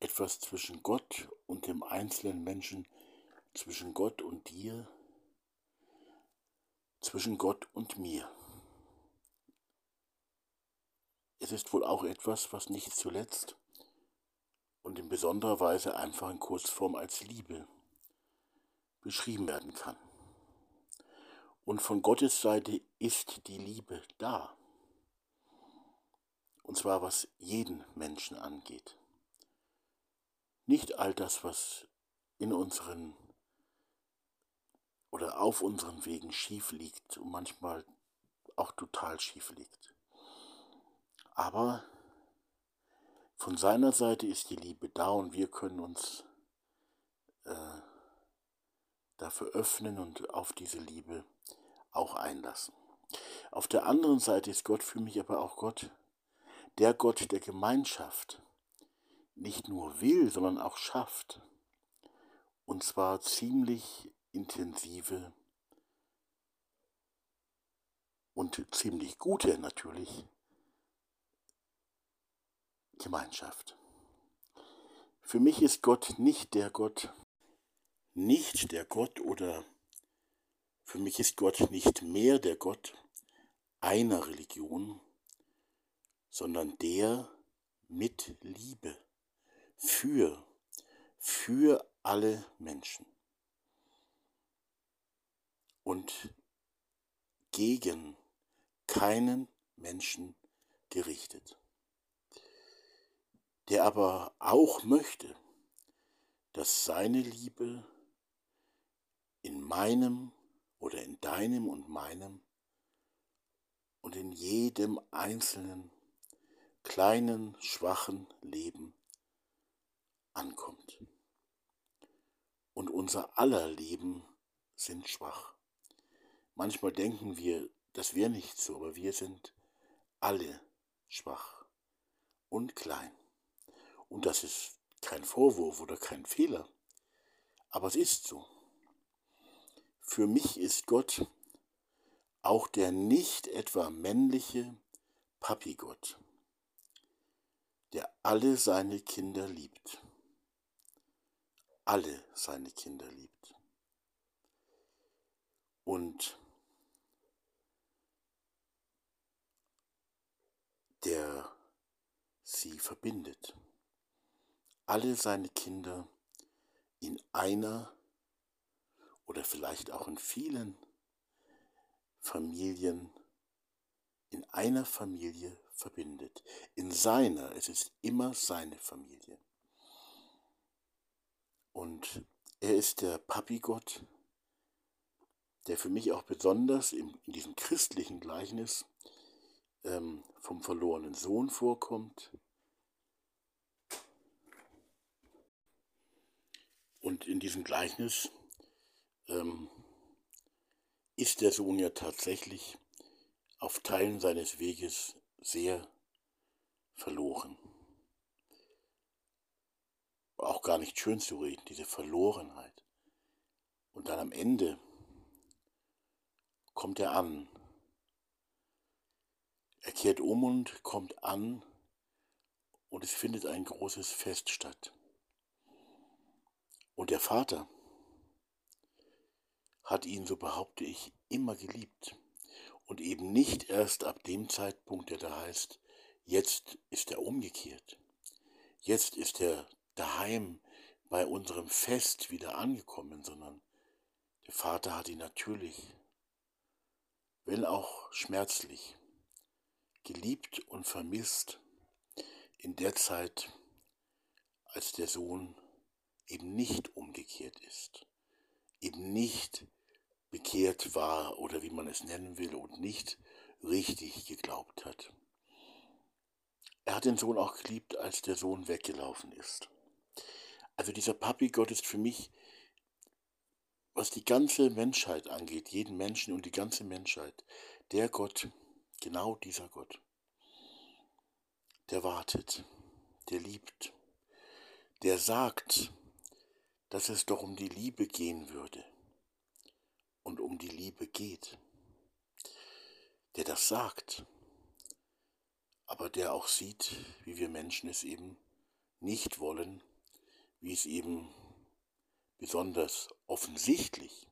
etwas zwischen Gott und dem einzelnen Menschen, zwischen Gott und dir, zwischen Gott und mir. Es ist wohl auch etwas, was nicht zuletzt und in besonderer Weise einfach in Kurzform als Liebe beschrieben werden kann. Und von Gottes Seite ist die Liebe da. Und zwar was jeden Menschen angeht. Nicht all das, was in unseren oder auf unseren Wegen schief liegt und manchmal auch total schief liegt. Aber von seiner Seite ist die Liebe da und wir können uns äh, dafür öffnen und auf diese Liebe auch einlassen. Auf der anderen Seite ist Gott für mich aber auch Gott, der Gott der Gemeinschaft, nicht nur will, sondern auch schafft. Und zwar ziemlich intensive und ziemlich gute natürlich Gemeinschaft. Für mich ist Gott nicht der Gott, nicht der Gott oder für mich ist Gott nicht mehr der Gott einer Religion, sondern der mit Liebe für, für alle Menschen und gegen keinen Menschen gerichtet der aber auch möchte, dass seine Liebe in meinem oder in deinem und meinem und in jedem einzelnen kleinen, schwachen Leben ankommt. Und unser aller Leben sind schwach. Manchmal denken wir, das wäre nicht so, aber wir sind alle schwach und klein. Und das ist kein Vorwurf oder kein Fehler. Aber es ist so. Für mich ist Gott auch der nicht etwa männliche Papigott, der alle seine Kinder liebt. Alle seine Kinder liebt. Und der sie verbindet alle seine Kinder in einer oder vielleicht auch in vielen Familien, in einer Familie verbindet. In seiner, es ist immer seine Familie. Und er ist der Papigott, der für mich auch besonders in, in diesem christlichen Gleichnis ähm, vom verlorenen Sohn vorkommt, Und in diesem Gleichnis ähm, ist der Sohn ja tatsächlich auf Teilen seines Weges sehr verloren. Auch gar nicht schön zu reden, diese Verlorenheit. Und dann am Ende kommt er an. Er kehrt um und kommt an und es findet ein großes Fest statt. Und der Vater hat ihn, so behaupte ich, immer geliebt. Und eben nicht erst ab dem Zeitpunkt, der da heißt, jetzt ist er umgekehrt. Jetzt ist er daheim bei unserem Fest wieder angekommen, sondern der Vater hat ihn natürlich, wenn auch schmerzlich, geliebt und vermisst in der Zeit, als der Sohn eben nicht umgekehrt ist, eben nicht bekehrt war oder wie man es nennen will und nicht richtig geglaubt hat. Er hat den Sohn auch geliebt, als der Sohn weggelaufen ist. Also dieser Papi Gott ist für mich, was die ganze Menschheit angeht, jeden Menschen und die ganze Menschheit, der Gott, genau dieser Gott, der wartet, der liebt, der sagt, dass es doch um die Liebe gehen würde. Und um die Liebe geht, der das sagt, aber der auch sieht, wie wir Menschen es eben nicht wollen, wie es eben besonders offensichtlich,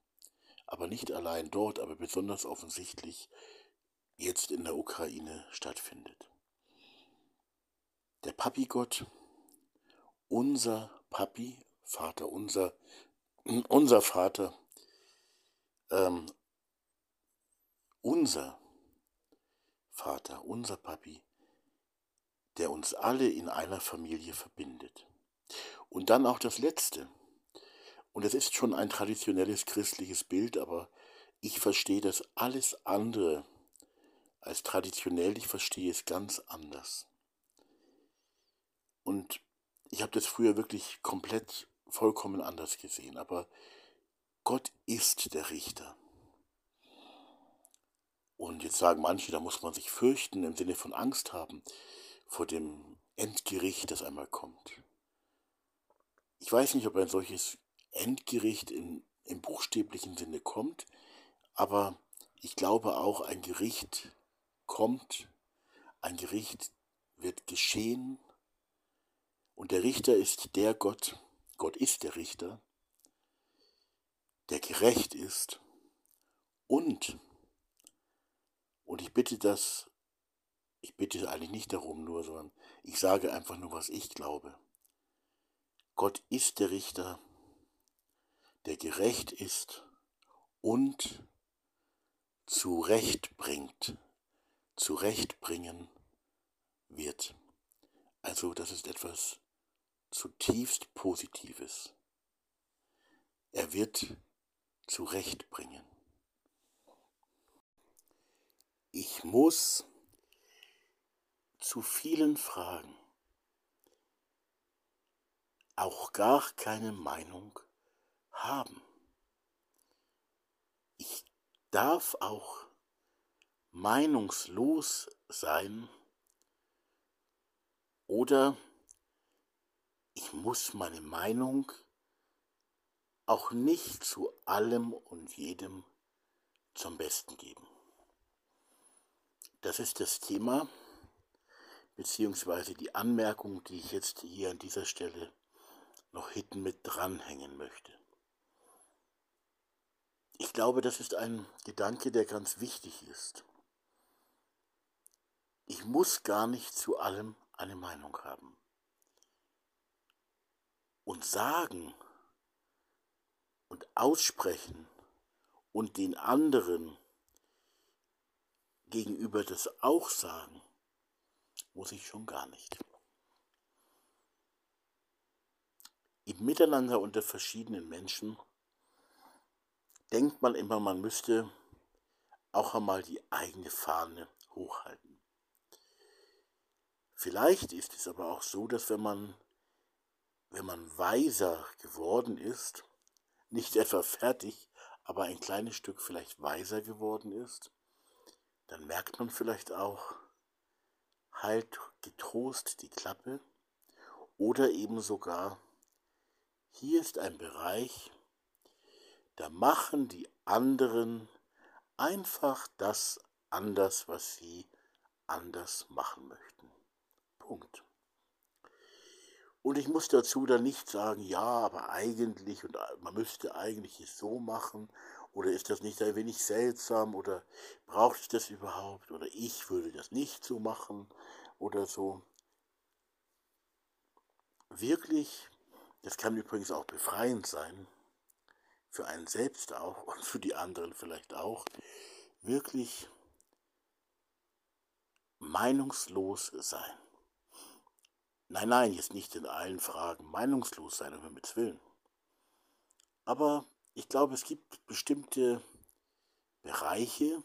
aber nicht allein dort, aber besonders offensichtlich jetzt in der Ukraine stattfindet. Der Papi-Gott, unser Papi, Vater, unser, unser Vater, ähm, unser Vater, unser Papi, der uns alle in einer Familie verbindet. Und dann auch das Letzte. Und es ist schon ein traditionelles christliches Bild, aber ich verstehe das alles andere als traditionell, ich verstehe es ganz anders. Und ich habe das früher wirklich komplett vollkommen anders gesehen, aber Gott ist der Richter. Und jetzt sagen manche, da muss man sich fürchten im Sinne von Angst haben vor dem Endgericht, das einmal kommt. Ich weiß nicht, ob ein solches Endgericht in, im buchstäblichen Sinne kommt, aber ich glaube auch, ein Gericht kommt, ein Gericht wird geschehen und der Richter ist der Gott, Gott ist der Richter, der gerecht ist und, und ich bitte das ich bitte eigentlich nicht darum nur, sondern ich sage einfach nur, was ich glaube. Gott ist der Richter, der gerecht ist und zurechtbringt, zurechtbringen wird. Also das ist etwas zutiefst Positives. Er wird zurechtbringen. Ich muss zu vielen Fragen auch gar keine Meinung haben. Ich darf auch meinungslos sein oder ich muss meine Meinung auch nicht zu allem und jedem zum Besten geben. Das ist das Thema, beziehungsweise die Anmerkung, die ich jetzt hier an dieser Stelle noch hinten mit dranhängen möchte. Ich glaube, das ist ein Gedanke, der ganz wichtig ist. Ich muss gar nicht zu allem eine Meinung haben. Und sagen und aussprechen und den anderen gegenüber das auch sagen, muss ich schon gar nicht. Im Miteinander unter verschiedenen Menschen denkt man immer, man müsste auch einmal die eigene Fahne hochhalten. Vielleicht ist es aber auch so, dass wenn man, wenn man weiser geworden ist, nicht etwa fertig, aber ein kleines Stück vielleicht weiser geworden ist, dann merkt man vielleicht auch, halt getrost die Klappe oder eben sogar, hier ist ein Bereich, da machen die anderen einfach das anders, was sie anders machen möchten. Punkt. Und ich muss dazu dann nicht sagen, ja, aber eigentlich und man müsste eigentlich es so machen. Oder ist das nicht ein wenig seltsam? Oder braucht es das überhaupt? Oder ich würde das nicht so machen? Oder so. Wirklich, das kann übrigens auch befreiend sein, für einen selbst auch und für die anderen vielleicht auch, wirklich meinungslos sein. Nein, nein, jetzt nicht in allen Fragen meinungslos sein, um Himmels Willen. Aber ich glaube, es gibt bestimmte Bereiche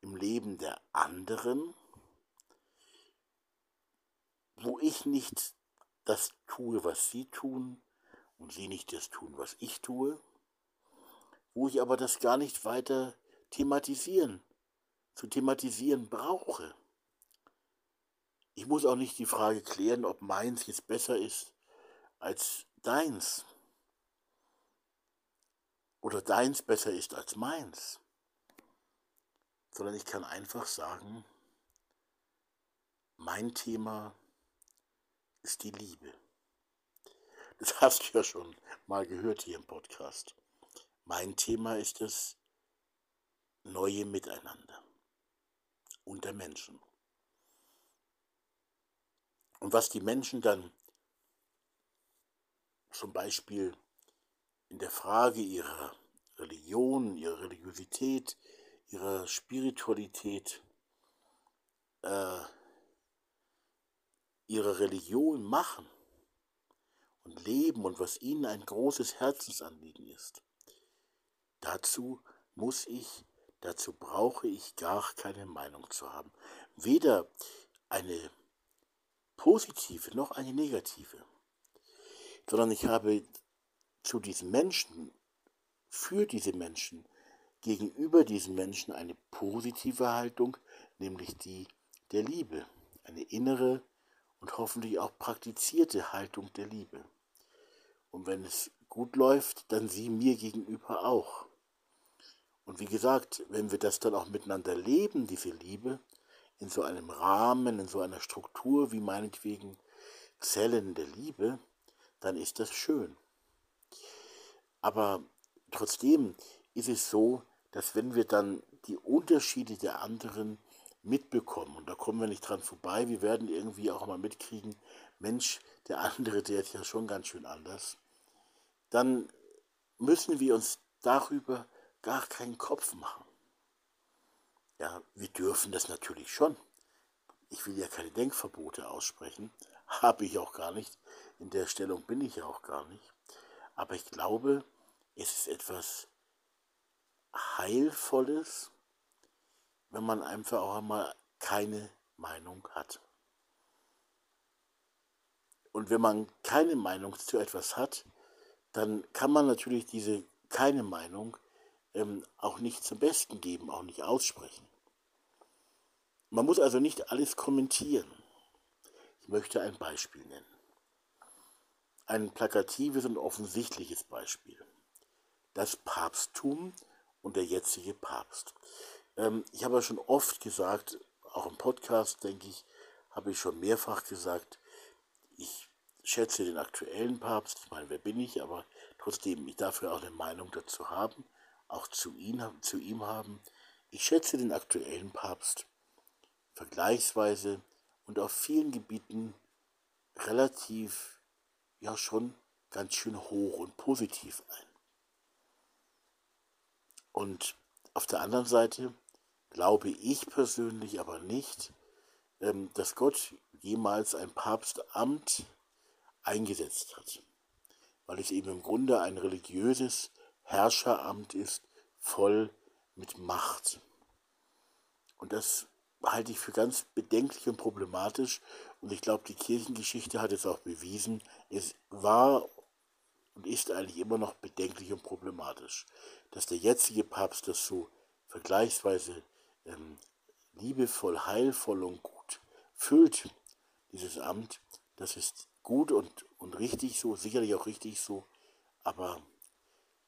im Leben der anderen, wo ich nicht das tue, was sie tun und sie nicht das tun, was ich tue, wo ich aber das gar nicht weiter thematisieren, zu thematisieren brauche. Ich muss auch nicht die Frage klären, ob meins jetzt besser ist als deins oder deins besser ist als meins, sondern ich kann einfach sagen, mein Thema ist die Liebe. Das hast du ja schon mal gehört hier im Podcast. Mein Thema ist das neue Miteinander unter Menschen. Und was die Menschen dann zum Beispiel in der Frage ihrer Religion, ihrer Religiosität, ihrer Spiritualität, äh, ihre Religion machen und leben und was ihnen ein großes Herzensanliegen ist, dazu muss ich, dazu brauche ich gar keine Meinung zu haben. Weder eine positive noch eine negative, sondern ich habe zu diesen Menschen, für diese Menschen, gegenüber diesen Menschen eine positive Haltung, nämlich die der Liebe, eine innere und hoffentlich auch praktizierte Haltung der Liebe. Und wenn es gut läuft, dann sie mir gegenüber auch. Und wie gesagt, wenn wir das dann auch miteinander leben, diese Liebe, in so einem Rahmen, in so einer Struktur wie meinetwegen Zellen der Liebe, dann ist das schön. Aber trotzdem ist es so, dass wenn wir dann die Unterschiede der anderen mitbekommen, und da kommen wir nicht dran vorbei, wir werden irgendwie auch mal mitkriegen, Mensch, der andere, der ist ja schon ganz schön anders, dann müssen wir uns darüber gar keinen Kopf machen. Ja, wir dürfen das natürlich schon. Ich will ja keine Denkverbote aussprechen, habe ich auch gar nicht. In der Stellung bin ich ja auch gar nicht. Aber ich glaube, es ist etwas Heilvolles, wenn man einfach auch einmal keine Meinung hat. Und wenn man keine Meinung zu etwas hat, dann kann man natürlich diese keine Meinung ähm, auch nicht zum Besten geben, auch nicht aussprechen. Man muss also nicht alles kommentieren. Ich möchte ein Beispiel nennen. Ein plakatives und offensichtliches Beispiel. Das Papsttum und der jetzige Papst. Ähm, ich habe ja schon oft gesagt, auch im Podcast, denke ich, habe ich schon mehrfach gesagt, ich schätze den aktuellen Papst, ich meine, wer bin ich, aber trotzdem, ich darf ja auch eine Meinung dazu haben, auch zu ihm, zu ihm haben. Ich schätze den aktuellen Papst vergleichsweise und auf vielen Gebieten relativ, ja schon ganz schön hoch und positiv ein. Und auf der anderen Seite glaube ich persönlich aber nicht, ähm, dass Gott jemals ein Papstamt eingesetzt hat, weil es eben im Grunde ein religiöses Herrscheramt ist, voll mit Macht. Und das halte ich für ganz bedenklich und problematisch. Und ich glaube, die Kirchengeschichte hat es auch bewiesen. Es war und ist eigentlich immer noch bedenklich und problematisch, dass der jetzige Papst das so vergleichsweise ähm, liebevoll, heilvoll und gut füllt, dieses Amt, das ist gut und, und richtig so, sicherlich auch richtig so, aber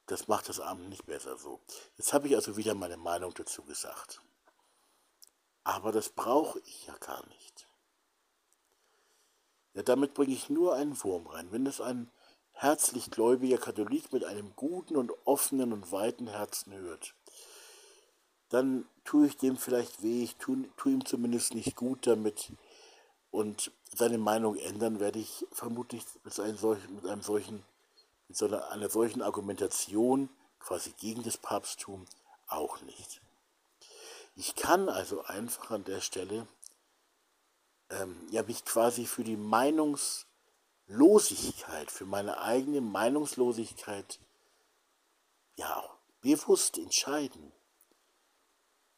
das macht das Amt nicht besser so. Jetzt habe ich also wieder meine Meinung dazu gesagt. Aber das brauche ich ja gar nicht. Ja, damit bringe ich nur einen Wurm rein. Wenn es ein herzlich gläubiger Katholik mit einem guten und offenen und weiten Herzen hört, dann tue ich dem vielleicht weh, ich tue, tue ihm zumindest nicht gut damit und seine Meinung ändern werde ich vermutlich mit einem solchen, mit einem solchen, mit so einer, einer solchen Argumentation quasi gegen das Papsttum auch nicht. Ich kann also einfach an der Stelle ähm, ja, mich quasi für die Meinungslosigkeit, für meine eigene Meinungslosigkeit, ja, bewusst entscheiden.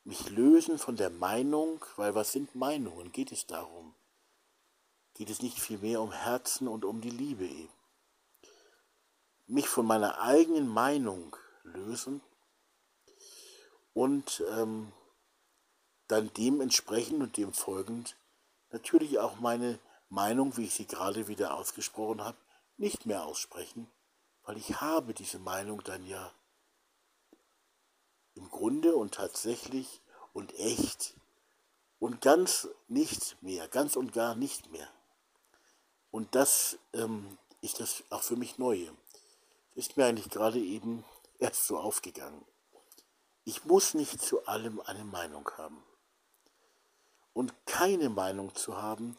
Mich lösen von der Meinung, weil was sind Meinungen? Geht es darum? Geht es nicht vielmehr um Herzen und um die Liebe eben? Mich von meiner eigenen Meinung lösen und ähm, dann dementsprechend und dem folgend natürlich auch meine Meinung, wie ich sie gerade wieder ausgesprochen habe, nicht mehr aussprechen, weil ich habe diese Meinung dann ja im Grunde und tatsächlich und echt und ganz nicht mehr, ganz und gar nicht mehr. Und das ähm, ist das auch für mich Neue. Ist mir eigentlich gerade eben erst so aufgegangen. Ich muss nicht zu allem eine Meinung haben. Und keine Meinung zu haben,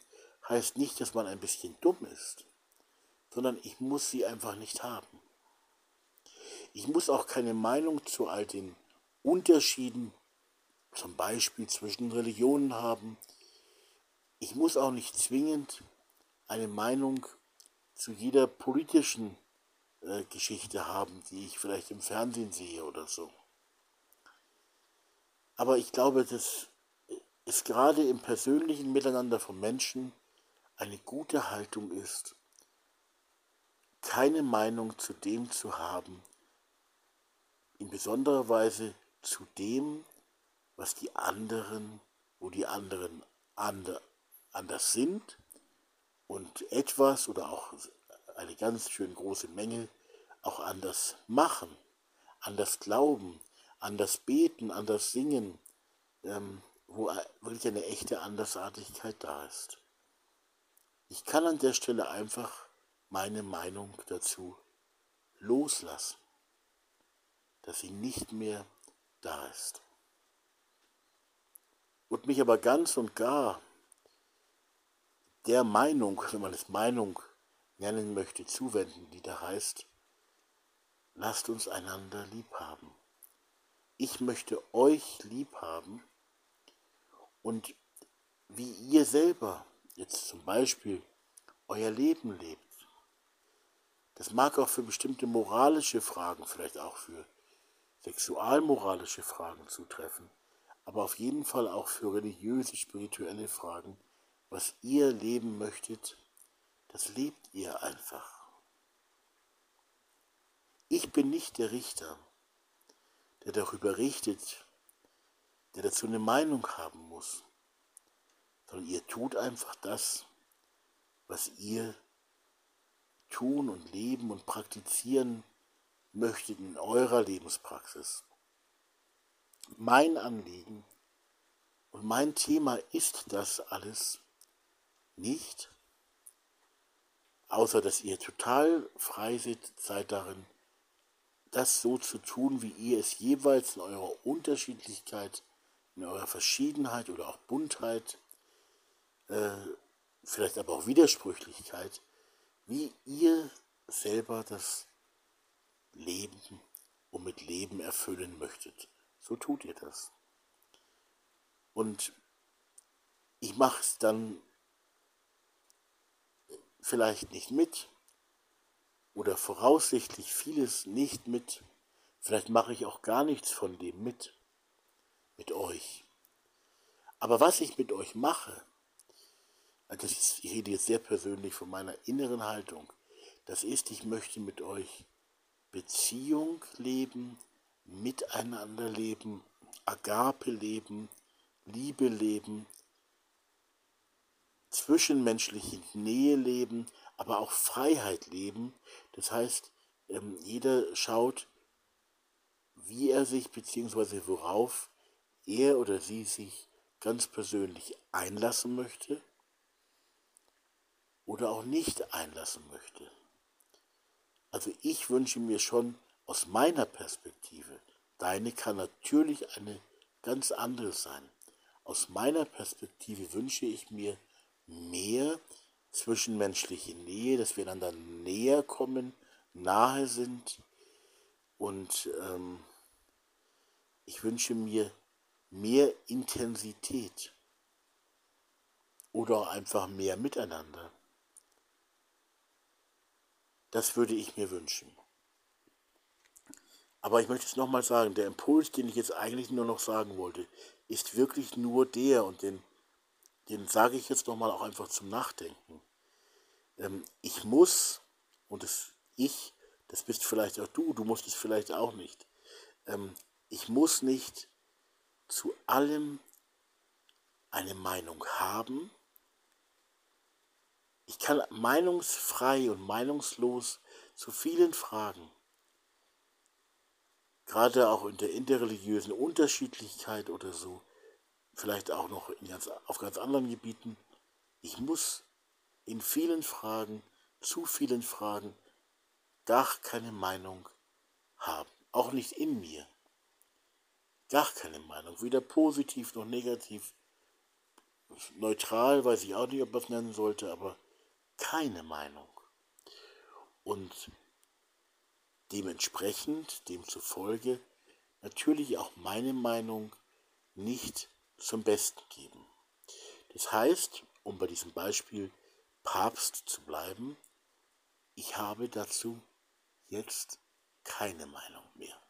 heißt nicht, dass man ein bisschen dumm ist, sondern ich muss sie einfach nicht haben. Ich muss auch keine Meinung zu all den Unterschieden, zum Beispiel zwischen Religionen haben. Ich muss auch nicht zwingend eine Meinung zu jeder politischen äh, Geschichte haben, die ich vielleicht im Fernsehen sehe oder so. Aber ich glaube, dass es gerade im persönlichen Miteinander von Menschen eine gute Haltung ist, keine Meinung zu dem zu haben, in besonderer Weise zu dem, was die anderen, wo die anderen ander, anders sind und etwas oder auch eine ganz schön große Menge auch anders machen, anders glauben, anders beten, anders singen, ähm, wo wirklich eine echte Andersartigkeit da ist. Ich kann an der Stelle einfach meine Meinung dazu loslassen, dass sie nicht mehr da ist. Und mich aber ganz und gar der Meinung, wenn man es Meinung nennen möchte, zuwenden, die da heißt, lasst uns einander lieb haben. Ich möchte euch lieb haben und wie ihr selber jetzt zum Beispiel euer Leben lebt. Das mag auch für bestimmte moralische Fragen, vielleicht auch für sexualmoralische Fragen zutreffen, aber auf jeden Fall auch für religiöse, spirituelle Fragen. Was ihr leben möchtet, das lebt ihr einfach. Ich bin nicht der Richter, der darüber richtet, der dazu eine Meinung haben muss, sondern ihr tut einfach das, was ihr tun und leben und praktizieren möchtet in eurer Lebenspraxis. Mein Anliegen und mein Thema ist das alles nicht, außer dass ihr total frei seid darin, das so zu tun, wie ihr es jeweils in eurer Unterschiedlichkeit in eurer Verschiedenheit oder auch Buntheit, äh, vielleicht aber auch Widersprüchlichkeit, wie ihr selber das Leben und mit Leben erfüllen möchtet. So tut ihr das. Und ich mache es dann vielleicht nicht mit oder voraussichtlich vieles nicht mit. Vielleicht mache ich auch gar nichts von dem mit mit euch. Aber was ich mit euch mache, das ist, ich rede jetzt sehr persönlich von meiner inneren Haltung, das ist, ich möchte mit euch Beziehung leben, miteinander leben, Agape leben, Liebe leben, zwischenmenschliche Nähe leben, aber auch Freiheit leben. Das heißt, ähm, jeder schaut, wie er sich bzw. worauf er oder sie sich ganz persönlich einlassen möchte oder auch nicht einlassen möchte. Also ich wünsche mir schon aus meiner Perspektive, deine kann natürlich eine ganz andere sein. Aus meiner Perspektive wünsche ich mir mehr zwischenmenschliche Nähe, dass wir einander näher kommen, nahe sind. Und ähm, ich wünsche mir mehr Intensität oder einfach mehr miteinander. Das würde ich mir wünschen. Aber ich möchte es nochmal sagen, der Impuls, den ich jetzt eigentlich nur noch sagen wollte, ist wirklich nur der und den, den sage ich jetzt nochmal auch einfach zum Nachdenken. Ähm, ich muss, und das ich, das bist vielleicht auch du, du musst es vielleicht auch nicht, ähm, ich muss nicht zu allem eine Meinung haben. Ich kann meinungsfrei und meinungslos zu vielen Fragen, gerade auch in der interreligiösen Unterschiedlichkeit oder so, vielleicht auch noch ganz, auf ganz anderen Gebieten, ich muss in vielen Fragen, zu vielen Fragen, gar keine Meinung haben, auch nicht in mir. Gar keine Meinung, weder positiv noch negativ. Neutral weiß ich auch nicht, ob man es nennen sollte, aber keine Meinung. Und dementsprechend, demzufolge, natürlich auch meine Meinung nicht zum Besten geben. Das heißt, um bei diesem Beispiel Papst zu bleiben, ich habe dazu jetzt keine Meinung mehr.